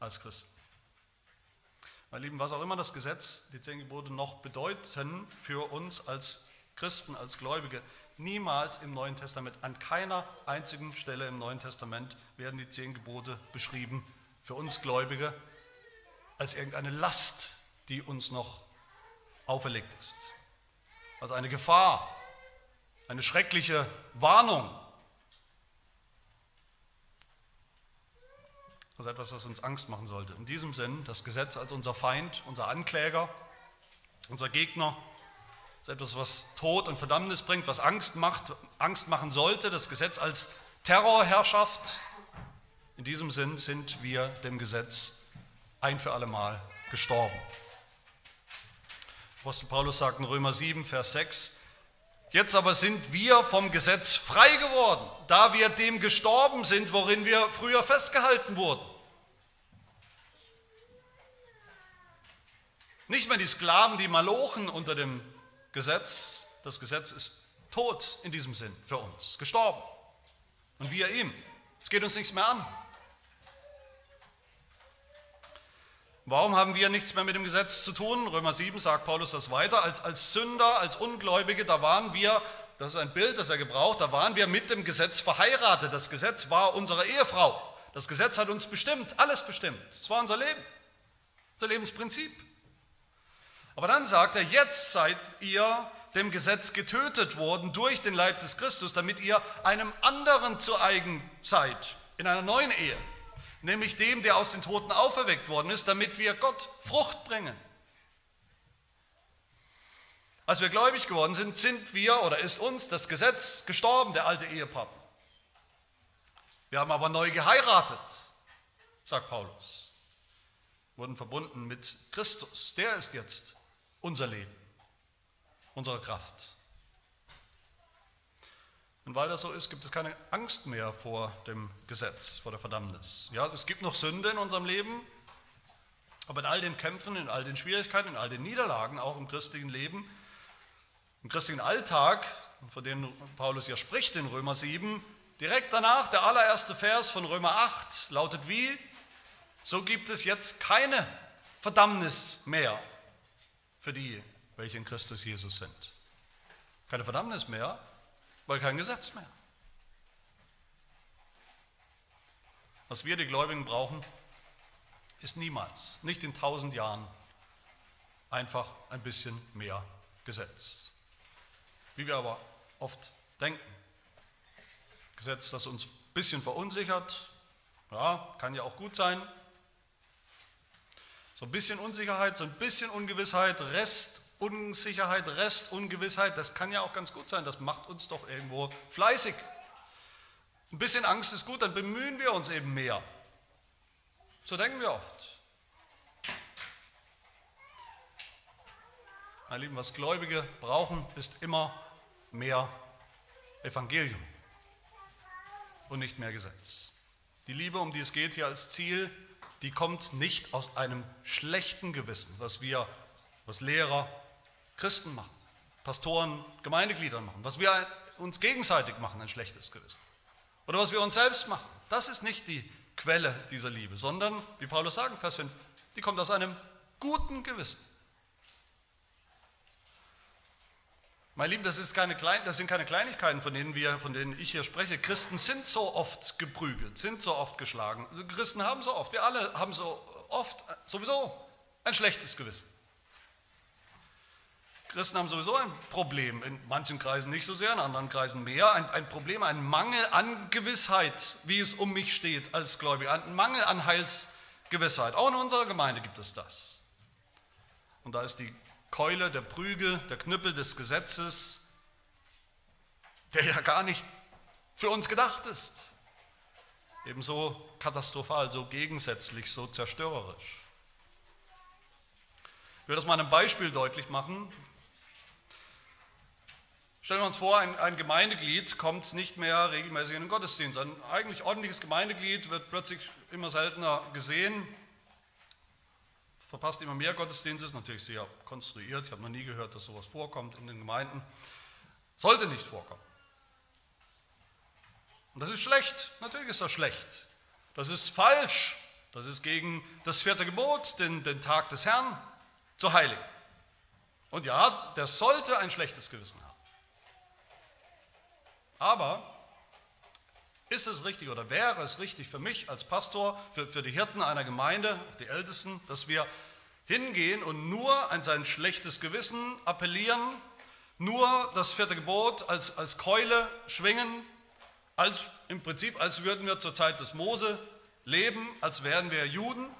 als Christen. Meine Lieben, was auch immer das Gesetz, die zehn Gebote noch bedeuten für uns als Christen, als Gläubige, niemals im Neuen Testament, an keiner einzigen Stelle im Neuen Testament werden die zehn Gebote beschrieben für uns Gläubige als irgendeine Last, die uns noch auferlegt ist. Als eine Gefahr, eine schreckliche Warnung. Ist etwas, was uns Angst machen sollte. In diesem Sinn, das Gesetz als unser Feind, unser Ankläger, unser Gegner, ist etwas, was Tod und Verdammnis bringt, was Angst macht, Angst machen sollte, das Gesetz als Terrorherrschaft. In diesem Sinn sind wir dem Gesetz ein für alle Mal gestorben. Apostel Paulus sagt in Römer 7, Vers 6, Jetzt aber sind wir vom Gesetz frei geworden, da wir dem gestorben sind, worin wir früher festgehalten wurden. Nicht mehr die Sklaven, die Malochen unter dem Gesetz, das Gesetz ist tot in diesem Sinn für uns, gestorben. Und wir ihm. Es geht uns nichts mehr an. Warum haben wir nichts mehr mit dem Gesetz zu tun? Römer 7 sagt Paulus das weiter. Als, als Sünder, als Ungläubige, da waren wir, das ist ein Bild, das er gebraucht, da waren wir mit dem Gesetz verheiratet. Das Gesetz war unsere Ehefrau. Das Gesetz hat uns bestimmt, alles bestimmt. Es war unser Leben, unser Lebensprinzip. Aber dann sagt er, jetzt seid ihr dem Gesetz getötet worden durch den Leib des Christus, damit ihr einem anderen zu eigen seid, in einer neuen Ehe, nämlich dem, der aus den Toten auferweckt worden ist, damit wir Gott Frucht bringen. Als wir gläubig geworden sind, sind wir oder ist uns das Gesetz gestorben, der alte Ehepartner. Wir haben aber neu geheiratet, sagt Paulus, wurden verbunden mit Christus. Der ist jetzt unser Leben, unsere Kraft. Und weil das so ist, gibt es keine Angst mehr vor dem Gesetz, vor der Verdammnis. Ja, es gibt noch Sünde in unserem Leben, aber in all den Kämpfen, in all den Schwierigkeiten, in all den Niederlagen, auch im christlichen Leben, im christlichen Alltag, von dem Paulus ja spricht in Römer 7, direkt danach, der allererste Vers von Römer 8 lautet wie, so gibt es jetzt keine Verdammnis mehr für die, welche in Christus Jesus sind. Keine Verdammnis mehr, weil kein Gesetz mehr. Was wir, die Gläubigen, brauchen, ist niemals, nicht in tausend Jahren, einfach ein bisschen mehr Gesetz. Wie wir aber oft denken. Gesetz, das uns ein bisschen verunsichert, ja, kann ja auch gut sein. So ein bisschen Unsicherheit, so ein bisschen Ungewissheit, Restunsicherheit, Restungewissheit, das kann ja auch ganz gut sein. Das macht uns doch irgendwo fleißig. Ein bisschen Angst ist gut, dann bemühen wir uns eben mehr. So denken wir oft. Meine Lieben, was Gläubige brauchen, ist immer mehr Evangelium und nicht mehr Gesetz. Die Liebe, um die es geht hier als Ziel, die kommt nicht aus einem schlechten Gewissen, was wir, was Lehrer, Christen machen, Pastoren, Gemeindeglieder machen, was wir uns gegenseitig machen, ein schlechtes Gewissen. Oder was wir uns selbst machen. Das ist nicht die Quelle dieser Liebe, sondern, wie Paulus sagt, Vers 5, die kommt aus einem guten Gewissen. Mein Lieben, das, keine das sind keine Kleinigkeiten, von denen, wir, von denen ich hier spreche. Christen sind so oft geprügelt, sind so oft geschlagen. Christen haben so oft, wir alle haben so oft sowieso ein schlechtes Gewissen. Christen haben sowieso ein Problem, in manchen Kreisen nicht so sehr, in anderen Kreisen mehr, ein, ein Problem, ein Mangel an Gewissheit, wie es um mich steht als Gläubiger, ein Mangel an Heilsgewissheit. Auch in unserer Gemeinde gibt es das. Und da ist die Keule, der Prügel, der Knüppel des Gesetzes, der ja gar nicht für uns gedacht ist. Ebenso katastrophal, so gegensätzlich, so zerstörerisch. Ich will das mal an einem Beispiel deutlich machen. Stellen wir uns vor, ein, ein, Gemeindeglied kommt nicht mehr regelmäßig in den Gottesdienst. Ein eigentlich ordentliches Gemeindeglied wird plötzlich immer seltener gesehen verpasst immer mehr Gottesdienste, ist natürlich sehr konstruiert. Ich habe noch nie gehört, dass sowas vorkommt in den Gemeinden. Sollte nicht vorkommen. Und das ist schlecht. Natürlich ist das schlecht. Das ist falsch. Das ist gegen das vierte Gebot, den, den Tag des Herrn zu heiligen. Und ja, der sollte ein schlechtes Gewissen haben. Aber ist es richtig oder wäre es richtig für mich als Pastor, für, für die Hirten einer Gemeinde, die Ältesten, dass wir hingehen und nur an sein schlechtes Gewissen appellieren, nur das vierte Gebot als, als Keule schwingen, als, im Prinzip als würden wir zur Zeit des Mose leben, als wären wir Juden?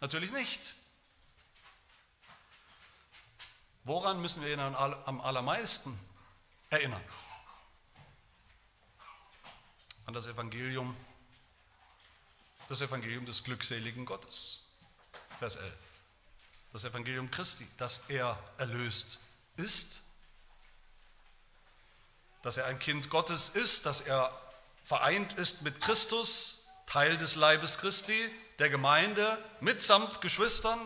Natürlich nicht. Woran müssen wir ihn am allermeisten erinnern. An das Evangelium, das Evangelium des glückseligen Gottes. Vers 11. Das Evangelium Christi, dass er erlöst ist, dass er ein Kind Gottes ist, dass er vereint ist mit Christus, Teil des Leibes Christi, der Gemeinde, mitsamt Geschwistern,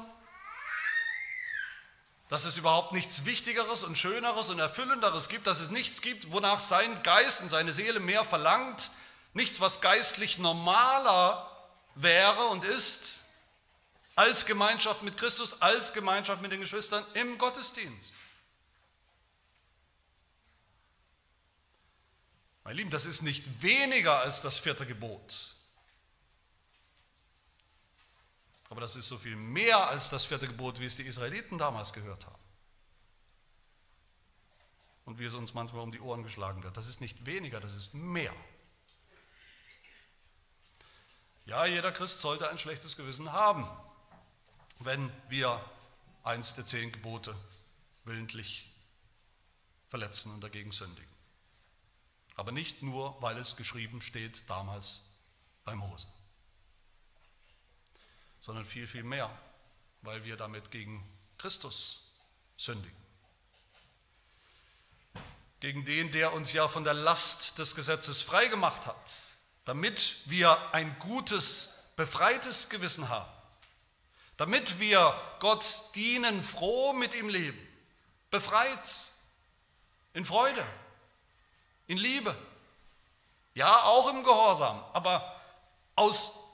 dass es überhaupt nichts Wichtigeres und Schöneres und Erfüllenderes gibt, dass es nichts gibt, wonach sein Geist und seine Seele mehr verlangt, nichts, was geistlich normaler wäre und ist, als Gemeinschaft mit Christus, als Gemeinschaft mit den Geschwistern im Gottesdienst. Meine Lieben, das ist nicht weniger als das vierte Gebot. Aber das ist so viel mehr als das vierte Gebot, wie es die Israeliten damals gehört haben. Und wie es uns manchmal um die Ohren geschlagen wird. Das ist nicht weniger, das ist mehr. Ja, jeder Christ sollte ein schlechtes Gewissen haben, wenn wir eins der zehn Gebote willentlich verletzen und dagegen sündigen. Aber nicht nur, weil es geschrieben steht damals bei Mose sondern viel, viel mehr, weil wir damit gegen Christus sündigen. Gegen den, der uns ja von der Last des Gesetzes freigemacht hat, damit wir ein gutes, befreites Gewissen haben, damit wir Gott dienen, froh mit ihm leben, befreit, in Freude, in Liebe, ja auch im Gehorsam, aber aus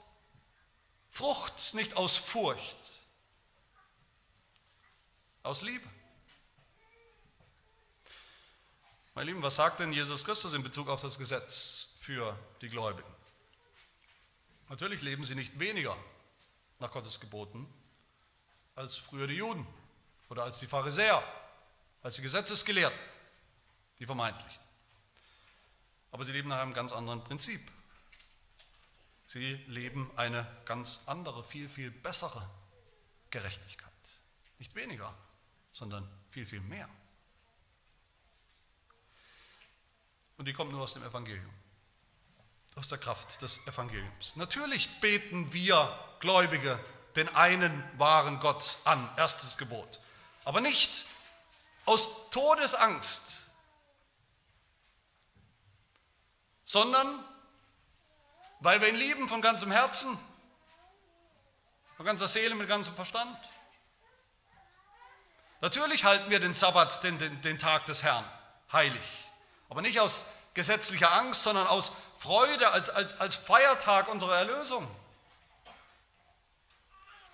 Frucht, nicht aus Furcht, aus Liebe. Meine Lieben, was sagt denn Jesus Christus in Bezug auf das Gesetz für die Gläubigen? Natürlich leben sie nicht weniger nach Gottes Geboten als früher die Juden oder als die Pharisäer, als die Gesetzesgelehrten, die vermeintlichen. Aber sie leben nach einem ganz anderen Prinzip. Sie leben eine ganz andere, viel, viel bessere Gerechtigkeit. Nicht weniger, sondern viel, viel mehr. Und die kommt nur aus dem Evangelium, aus der Kraft des Evangeliums. Natürlich beten wir Gläubige den einen wahren Gott an, erstes Gebot, aber nicht aus Todesangst, sondern weil wir ihn lieben von ganzem Herzen, von ganzer Seele, mit ganzem Verstand. Natürlich halten wir den Sabbat, den, den, den Tag des Herrn, heilig. Aber nicht aus gesetzlicher Angst, sondern aus Freude als, als, als Feiertag unserer Erlösung.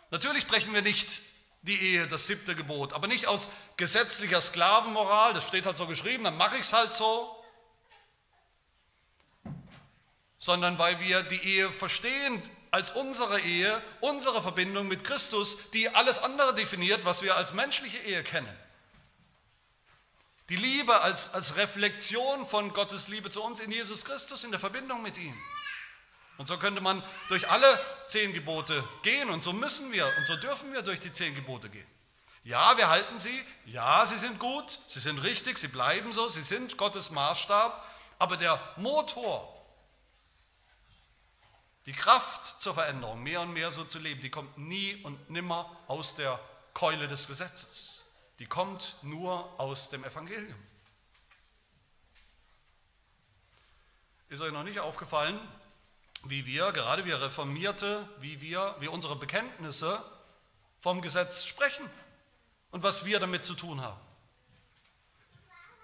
Natürlich brechen wir nicht die Ehe, das siebte Gebot, aber nicht aus gesetzlicher Sklavenmoral, das steht halt so geschrieben, dann mache ich es halt so, sondern weil wir die Ehe verstehen als unsere Ehe, unsere Verbindung mit Christus, die alles andere definiert, was wir als menschliche Ehe kennen. Die Liebe als, als Reflexion von Gottes Liebe zu uns in Jesus Christus, in der Verbindung mit ihm. Und so könnte man durch alle zehn Gebote gehen und so müssen wir und so dürfen wir durch die zehn Gebote gehen. Ja, wir halten sie, ja, sie sind gut, sie sind richtig, sie bleiben so, sie sind Gottes Maßstab, aber der Motor, die Kraft zur Veränderung, mehr und mehr so zu leben, die kommt nie und nimmer aus der Keule des Gesetzes. Die kommt nur aus dem Evangelium. Ist euch noch nicht aufgefallen, wie wir, gerade wir Reformierte, wie wir, wie unsere Bekenntnisse vom Gesetz sprechen und was wir damit zu tun haben?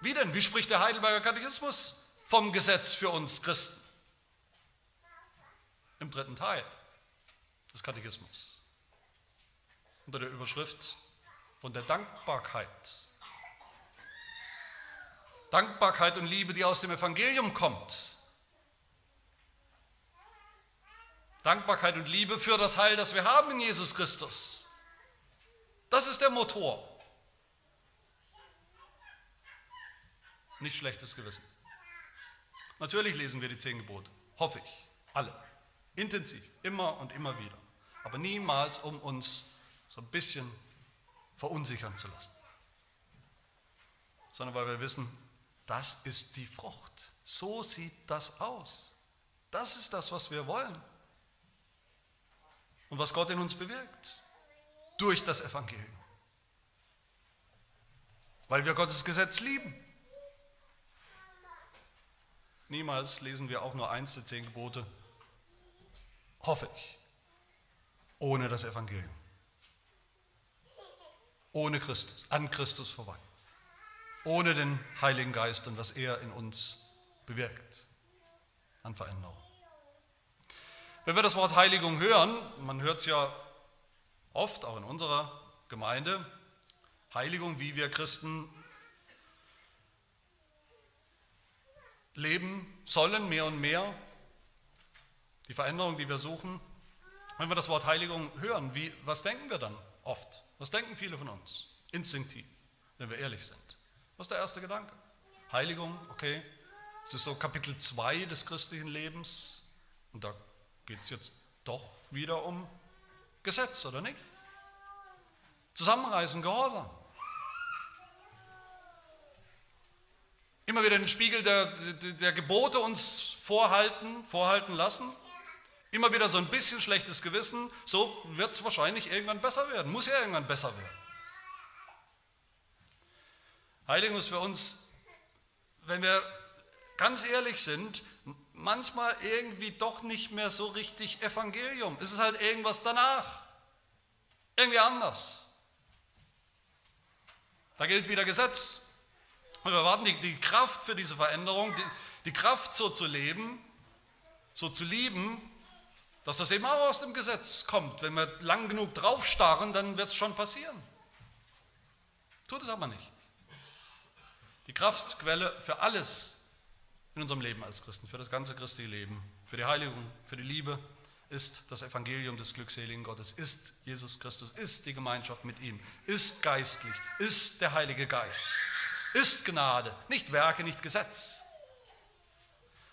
Wie denn? Wie spricht der Heidelberger Katechismus vom Gesetz für uns Christen? Im dritten Teil des Katechismus. Unter der Überschrift von der Dankbarkeit. Dankbarkeit und Liebe, die aus dem Evangelium kommt. Dankbarkeit und Liebe für das Heil, das wir haben in Jesus Christus. Das ist der Motor. Nicht schlechtes Gewissen. Natürlich lesen wir die zehn Gebote, hoffe ich, alle, intensiv, immer und immer wieder, aber niemals, um uns so ein bisschen verunsichern zu lassen, sondern weil wir wissen, das ist die Frucht. So sieht das aus. Das ist das, was wir wollen und was Gott in uns bewirkt durch das Evangelium. Weil wir Gottes Gesetz lieben. Niemals lesen wir auch nur eins der zehn Gebote, hoffe ich, ohne das Evangelium. Ohne Christus, an Christus vorbei, ohne den Heiligen Geist und was er in uns bewirkt. An Veränderung. Wenn wir das Wort Heiligung hören, man hört es ja oft, auch in unserer Gemeinde, Heiligung, wie wir Christen leben sollen, mehr und mehr, die Veränderung, die wir suchen. Wenn wir das Wort Heiligung hören, wie, was denken wir dann oft? Was denken viele von uns? Instinktiv, wenn wir ehrlich sind. Was ist der erste Gedanke? Heiligung, okay. Es ist so Kapitel 2 des christlichen Lebens. Und da geht es jetzt doch wieder um Gesetz, oder nicht? Zusammenreißen, Gehorsam. Immer wieder den Spiegel der, der, der Gebote uns vorhalten, vorhalten lassen Immer wieder so ein bisschen schlechtes Gewissen, so wird es wahrscheinlich irgendwann besser werden, muss ja irgendwann besser werden. Heiligung ist für uns, wenn wir ganz ehrlich sind, manchmal irgendwie doch nicht mehr so richtig Evangelium. Es ist halt irgendwas danach, irgendwie anders. Da gilt wieder Gesetz. Und wir erwarten die, die Kraft für diese Veränderung, die, die Kraft so zu leben, so zu lieben, dass das eben auch aus dem Gesetz kommt. Wenn wir lang genug drauf starren, dann wird es schon passieren. Tut es aber nicht. Die Kraftquelle für alles in unserem Leben als Christen, für das ganze christliche Leben, für die Heiligung, für die Liebe, ist das Evangelium des glückseligen Gottes, ist Jesus Christus, ist die Gemeinschaft mit ihm, ist geistlich, ist der Heilige Geist, ist Gnade, nicht Werke, nicht Gesetz.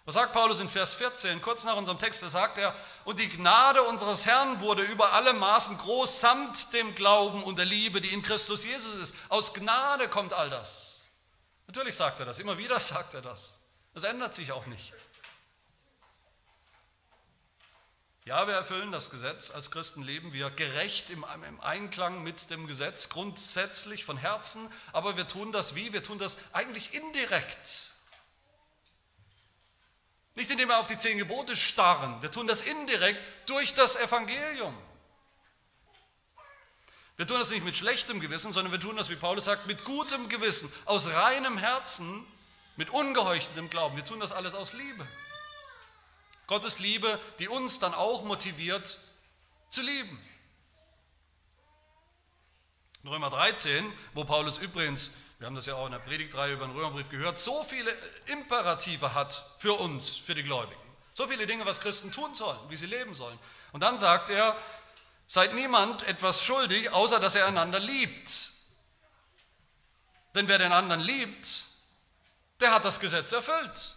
Was sagt Paulus in Vers 14? Kurz nach unserem Text, da sagt er, und die Gnade unseres Herrn wurde über alle Maßen groß, samt dem Glauben und der Liebe, die in Christus Jesus ist. Aus Gnade kommt all das. Natürlich sagt er das, immer wieder sagt er das. Das ändert sich auch nicht. Ja, wir erfüllen das Gesetz, als Christen leben wir gerecht im, im, Einklang mit dem Gesetz, grundsätzlich von Herzen, aber wir tun das wie? Wir tun das eigentlich indirekt. Nicht indem wir auf die zehn Gebote starren, wir tun das indirekt durch das Evangelium. Wir tun das nicht mit schlechtem Gewissen, sondern wir tun das, wie Paulus sagt, mit gutem Gewissen, aus reinem Herzen, mit ungeheuchtetem Glauben. Wir tun das alles aus Liebe. Gottes Liebe, die uns dann auch motiviert zu lieben. In Römer 13, wo Paulus übrigens, wir haben das ja auch in der Predigtreihe über den Römerbrief gehört, so viele Imperative hat für uns, für die Gläubigen. So viele Dinge, was Christen tun sollen, wie sie leben sollen. Und dann sagt er, seid niemand etwas schuldig, außer dass er einander liebt. Denn wer den anderen liebt, der hat das Gesetz erfüllt.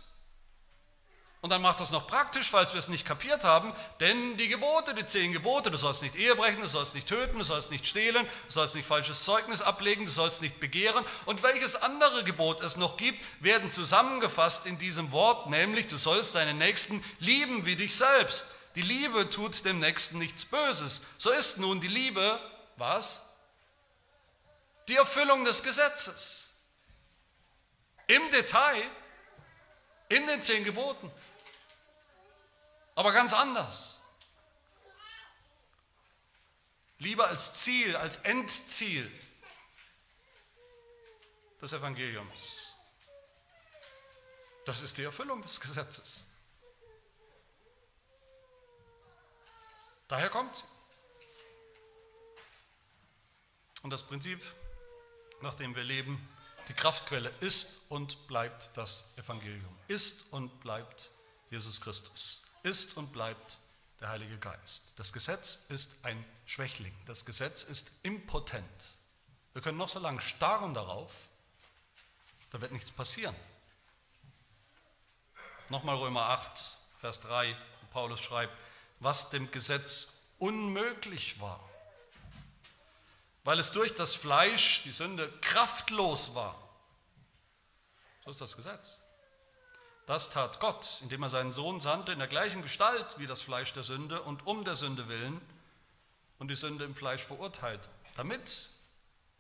Und dann macht das noch praktisch, falls wir es nicht kapiert haben, denn die Gebote, die zehn Gebote, du sollst nicht Ehe brechen, du sollst nicht töten, du sollst nicht stehlen, du sollst nicht falsches Zeugnis ablegen, du sollst nicht begehren und welches andere Gebot es noch gibt, werden zusammengefasst in diesem Wort, nämlich du sollst deinen Nächsten lieben wie dich selbst. Die Liebe tut dem Nächsten nichts Böses. So ist nun die Liebe, was? Die Erfüllung des Gesetzes. Im Detail, in den zehn Geboten aber ganz anders. Lieber als Ziel, als Endziel des Evangeliums. Das ist die Erfüllung des Gesetzes. Daher kommt sie. Und das Prinzip, nach dem wir leben, die Kraftquelle ist und bleibt das Evangelium, ist und bleibt Jesus Christus ist und bleibt der Heilige Geist. Das Gesetz ist ein Schwächling. Das Gesetz ist impotent. Wir können noch so lange starren darauf, da wird nichts passieren. Nochmal Römer 8, Vers 3, wo Paulus schreibt, was dem Gesetz unmöglich war, weil es durch das Fleisch, die Sünde, kraftlos war. So ist das Gesetz. Das tat Gott, indem er seinen Sohn sandte in der gleichen Gestalt wie das Fleisch der Sünde und um der Sünde willen und die Sünde im Fleisch verurteilt, damit,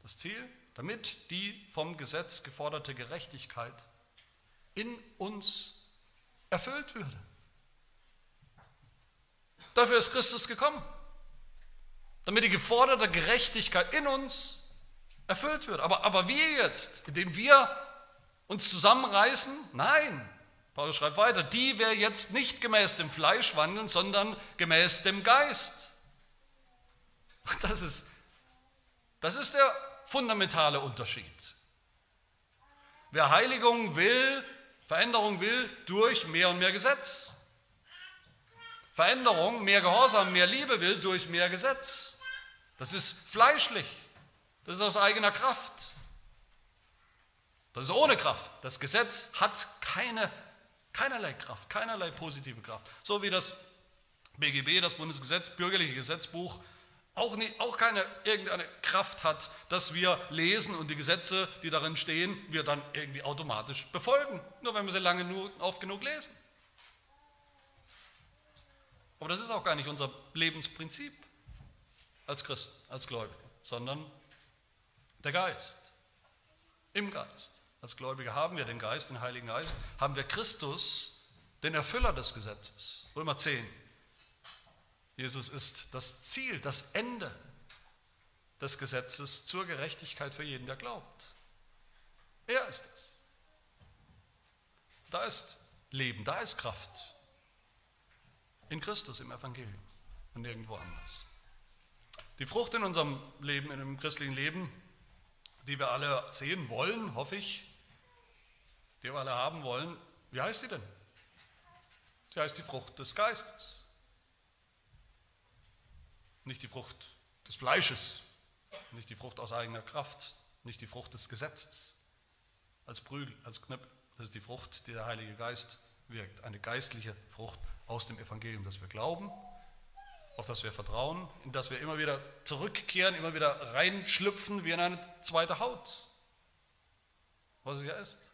das Ziel, damit die vom Gesetz geforderte Gerechtigkeit in uns erfüllt würde. Dafür ist Christus gekommen, damit die geforderte Gerechtigkeit in uns erfüllt wird. Aber, aber wir jetzt, indem wir uns zusammenreißen? Nein, Paulus schreibt weiter, die wir jetzt nicht gemäß dem Fleisch wandeln, sondern gemäß dem Geist. Das ist, das ist der fundamentale Unterschied. Wer Heiligung will, Veränderung will, durch mehr und mehr Gesetz. Veränderung, mehr Gehorsam, mehr Liebe will, durch mehr Gesetz. Das ist fleischlich. Das ist aus eigener Kraft. Das ist ohne Kraft. Das Gesetz hat keine Keinerlei Kraft, keinerlei positive Kraft. So wie das BGB, das Bundesgesetz, bürgerliche Gesetzbuch, auch, nicht, auch keine irgendeine Kraft hat, dass wir lesen und die Gesetze, die darin stehen, wir dann irgendwie automatisch befolgen, nur wenn wir sie lange nur, oft genug lesen. Aber das ist auch gar nicht unser Lebensprinzip als Christen, als Gläubige, sondern der Geist, im Geist. Als Gläubige haben wir den Geist, den Heiligen Geist, haben wir Christus, den Erfüller des Gesetzes. Römer 10. Jesus ist das Ziel, das Ende des Gesetzes zur Gerechtigkeit für jeden, der glaubt. Er ist es. Da ist Leben, da ist Kraft. In Christus, im Evangelium und nirgendwo anders. Die Frucht in unserem Leben, in dem christlichen Leben, die wir alle sehen wollen, hoffe ich, die wir alle haben wollen, wie heißt die denn? Sie heißt die Frucht des Geistes. Nicht die Frucht des Fleisches, nicht die Frucht aus eigener Kraft, nicht die Frucht des Gesetzes als Prügel, als Knüppel. Das ist die Frucht, die der Heilige Geist wirkt. Eine geistliche Frucht aus dem Evangelium, das wir glauben, auf das wir vertrauen, in das wir immer wieder zurückkehren, immer wieder reinschlüpfen wie in eine zweite Haut, was es ja ist.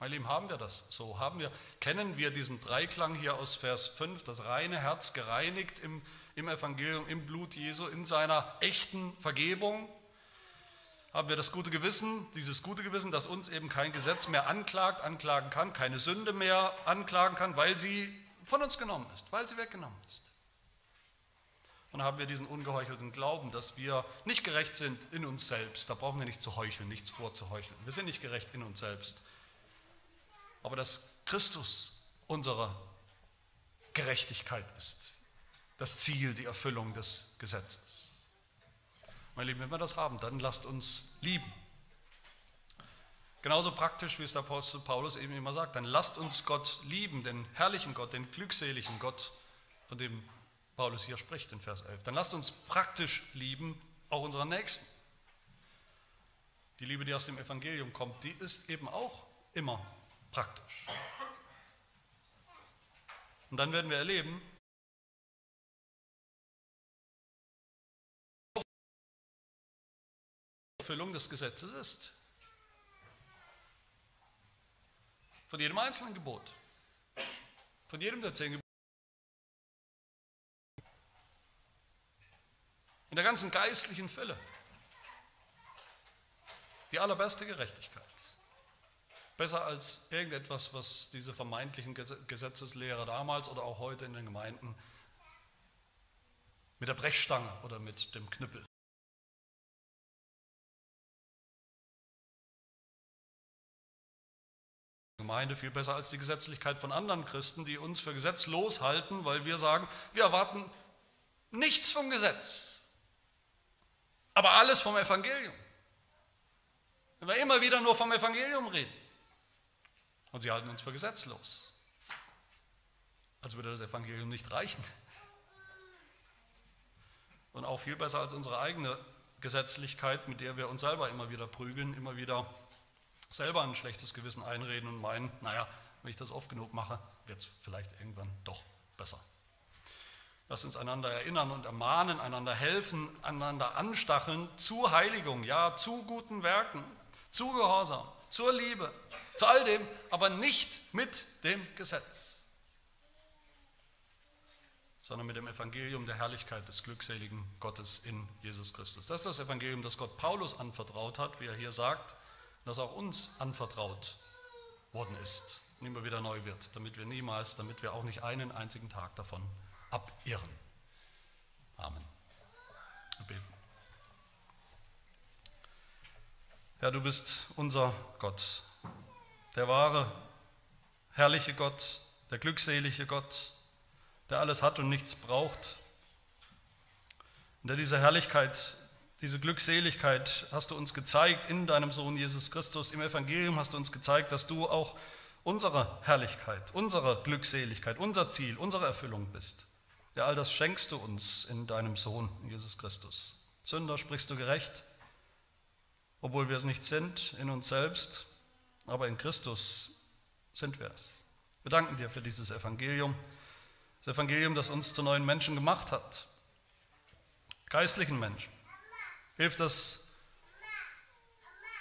Meine Lieben, haben wir das so? Haben wir, kennen wir diesen Dreiklang hier aus Vers 5, das reine Herz gereinigt im, im Evangelium, im Blut Jesu, in seiner echten Vergebung? haben wir das gute Gewissen, dieses gute Gewissen, das uns eben kein Gesetz mehr anklagt, anklagen kann, keine Sünde mehr anklagen kann, weil sie von uns genommen ist, weil sie weggenommen ist. Und haben wir diesen ungeheuchelten Glauben, dass wir nicht gerecht sind in uns selbst. Da brauchen wir nicht zu heucheln, nichts vorzuheucheln. Wir sind nicht gerecht in uns selbst. Aber dass Christus unsere Gerechtigkeit ist, das Ziel, die Erfüllung des Gesetzes. Meine Lieben, wenn wir das haben, dann lasst uns lieben. Genauso praktisch, wie es der Apostel Paulus eben immer sagt, dann lasst uns Gott lieben, den herrlichen Gott, den glückseligen Gott, von dem Paulus hier spricht in Vers 11. Dann lasst uns praktisch lieben, auch unseren Nächsten. Die Liebe, die aus dem Evangelium kommt, die ist eben auch immer praktisch. Und dann werden wir erleben, Erfüllung des Gesetzes ist. Von jedem einzelnen Gebot. Von jedem der zehn Gebote. In der ganzen geistlichen Fülle. Die allerbeste Gerechtigkeit. Besser als irgendetwas, was diese vermeintlichen Gesetzeslehrer damals oder auch heute in den Gemeinden mit der Brechstange oder mit dem Knüppel Gemeinde viel besser als die Gesetzlichkeit von anderen Christen, die uns für gesetzlos halten, weil wir sagen, wir erwarten nichts vom Gesetz, aber alles vom Evangelium. Wenn wir immer wieder nur vom Evangelium reden. Und sie halten uns für gesetzlos. Als würde das Evangelium nicht reichen. Und auch viel besser als unsere eigene Gesetzlichkeit, mit der wir uns selber immer wieder prügeln, immer wieder selber ein schlechtes Gewissen einreden und meinen, naja, wenn ich das oft genug mache, wird es vielleicht irgendwann doch besser. Lass uns einander erinnern und ermahnen, einander helfen, einander anstacheln zu Heiligung, ja, zu guten Werken, zu Gehorsam, zur Liebe, zu all dem, aber nicht mit dem Gesetz, sondern mit dem Evangelium der Herrlichkeit des glückseligen Gottes in Jesus Christus. Das ist das Evangelium, das Gott Paulus anvertraut hat, wie er hier sagt, das auch uns anvertraut worden ist und immer wieder neu wird, damit wir niemals, damit wir auch nicht einen einzigen Tag davon abirren. Amen. Wir beten. Herr, du bist unser Gott, der wahre, herrliche Gott, der glückselige Gott, der alles hat und nichts braucht, und der diese Herrlichkeit diese Glückseligkeit hast du uns gezeigt in deinem Sohn Jesus Christus. Im Evangelium hast du uns gezeigt, dass du auch unsere Herrlichkeit, unsere Glückseligkeit, unser Ziel, unsere Erfüllung bist. Ja, all das schenkst du uns in deinem Sohn Jesus Christus. Sünder sprichst du gerecht, obwohl wir es nicht sind in uns selbst, aber in Christus sind wir es. Wir danken dir für dieses Evangelium, das Evangelium, das uns zu neuen Menschen gemacht hat, geistlichen Menschen Hilf, dass,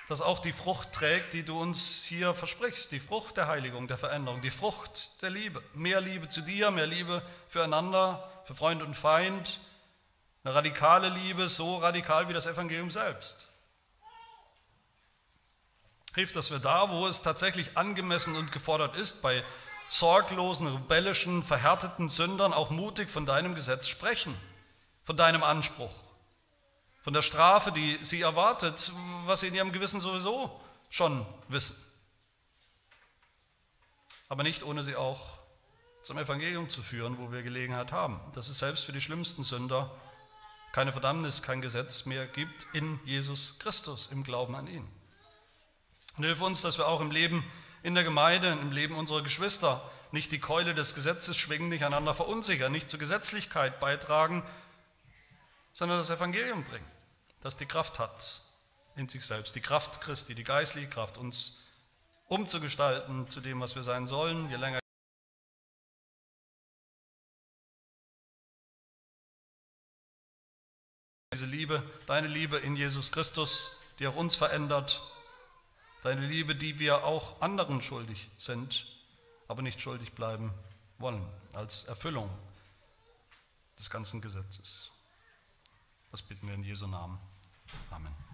dass auch die Frucht trägt, die du uns hier versprichst, die Frucht der Heiligung, der Veränderung, die Frucht der Liebe. Mehr Liebe zu dir, mehr Liebe füreinander, für Freund und Feind, eine radikale Liebe, so radikal wie das Evangelium selbst. Hilf, dass wir da, wo es tatsächlich angemessen und gefordert ist, bei sorglosen, rebellischen, verhärteten Sündern auch mutig von deinem Gesetz sprechen, von deinem Anspruch von der Strafe, die sie erwartet, was sie in ihrem Gewissen sowieso schon wissen. Aber nicht ohne sie auch zum Evangelium zu führen, wo wir Gelegenheit haben. Das ist selbst für die schlimmsten Sünder keine Verdammnis, kein Gesetz mehr gibt in Jesus Christus, im Glauben an ihn. Und hilf uns, dass wir auch im Leben in der Gemeinde, im Leben unserer Geschwister nicht die Keule des Gesetzes schwingen, nicht einander verunsichern, nicht zur Gesetzlichkeit beitragen, sondern das Evangelium bringen, das die Kraft hat in sich selbst, die Kraft Christi, die geistliche Kraft, uns umzugestalten zu dem, was wir sein sollen, je länger diese Liebe, deine Liebe in Jesus Christus, die auch uns verändert, deine Liebe, die wir auch anderen schuldig sind, aber nicht schuldig bleiben wollen, als Erfüllung des ganzen Gesetzes. Das bitten wir in Jesu Namen. Amen.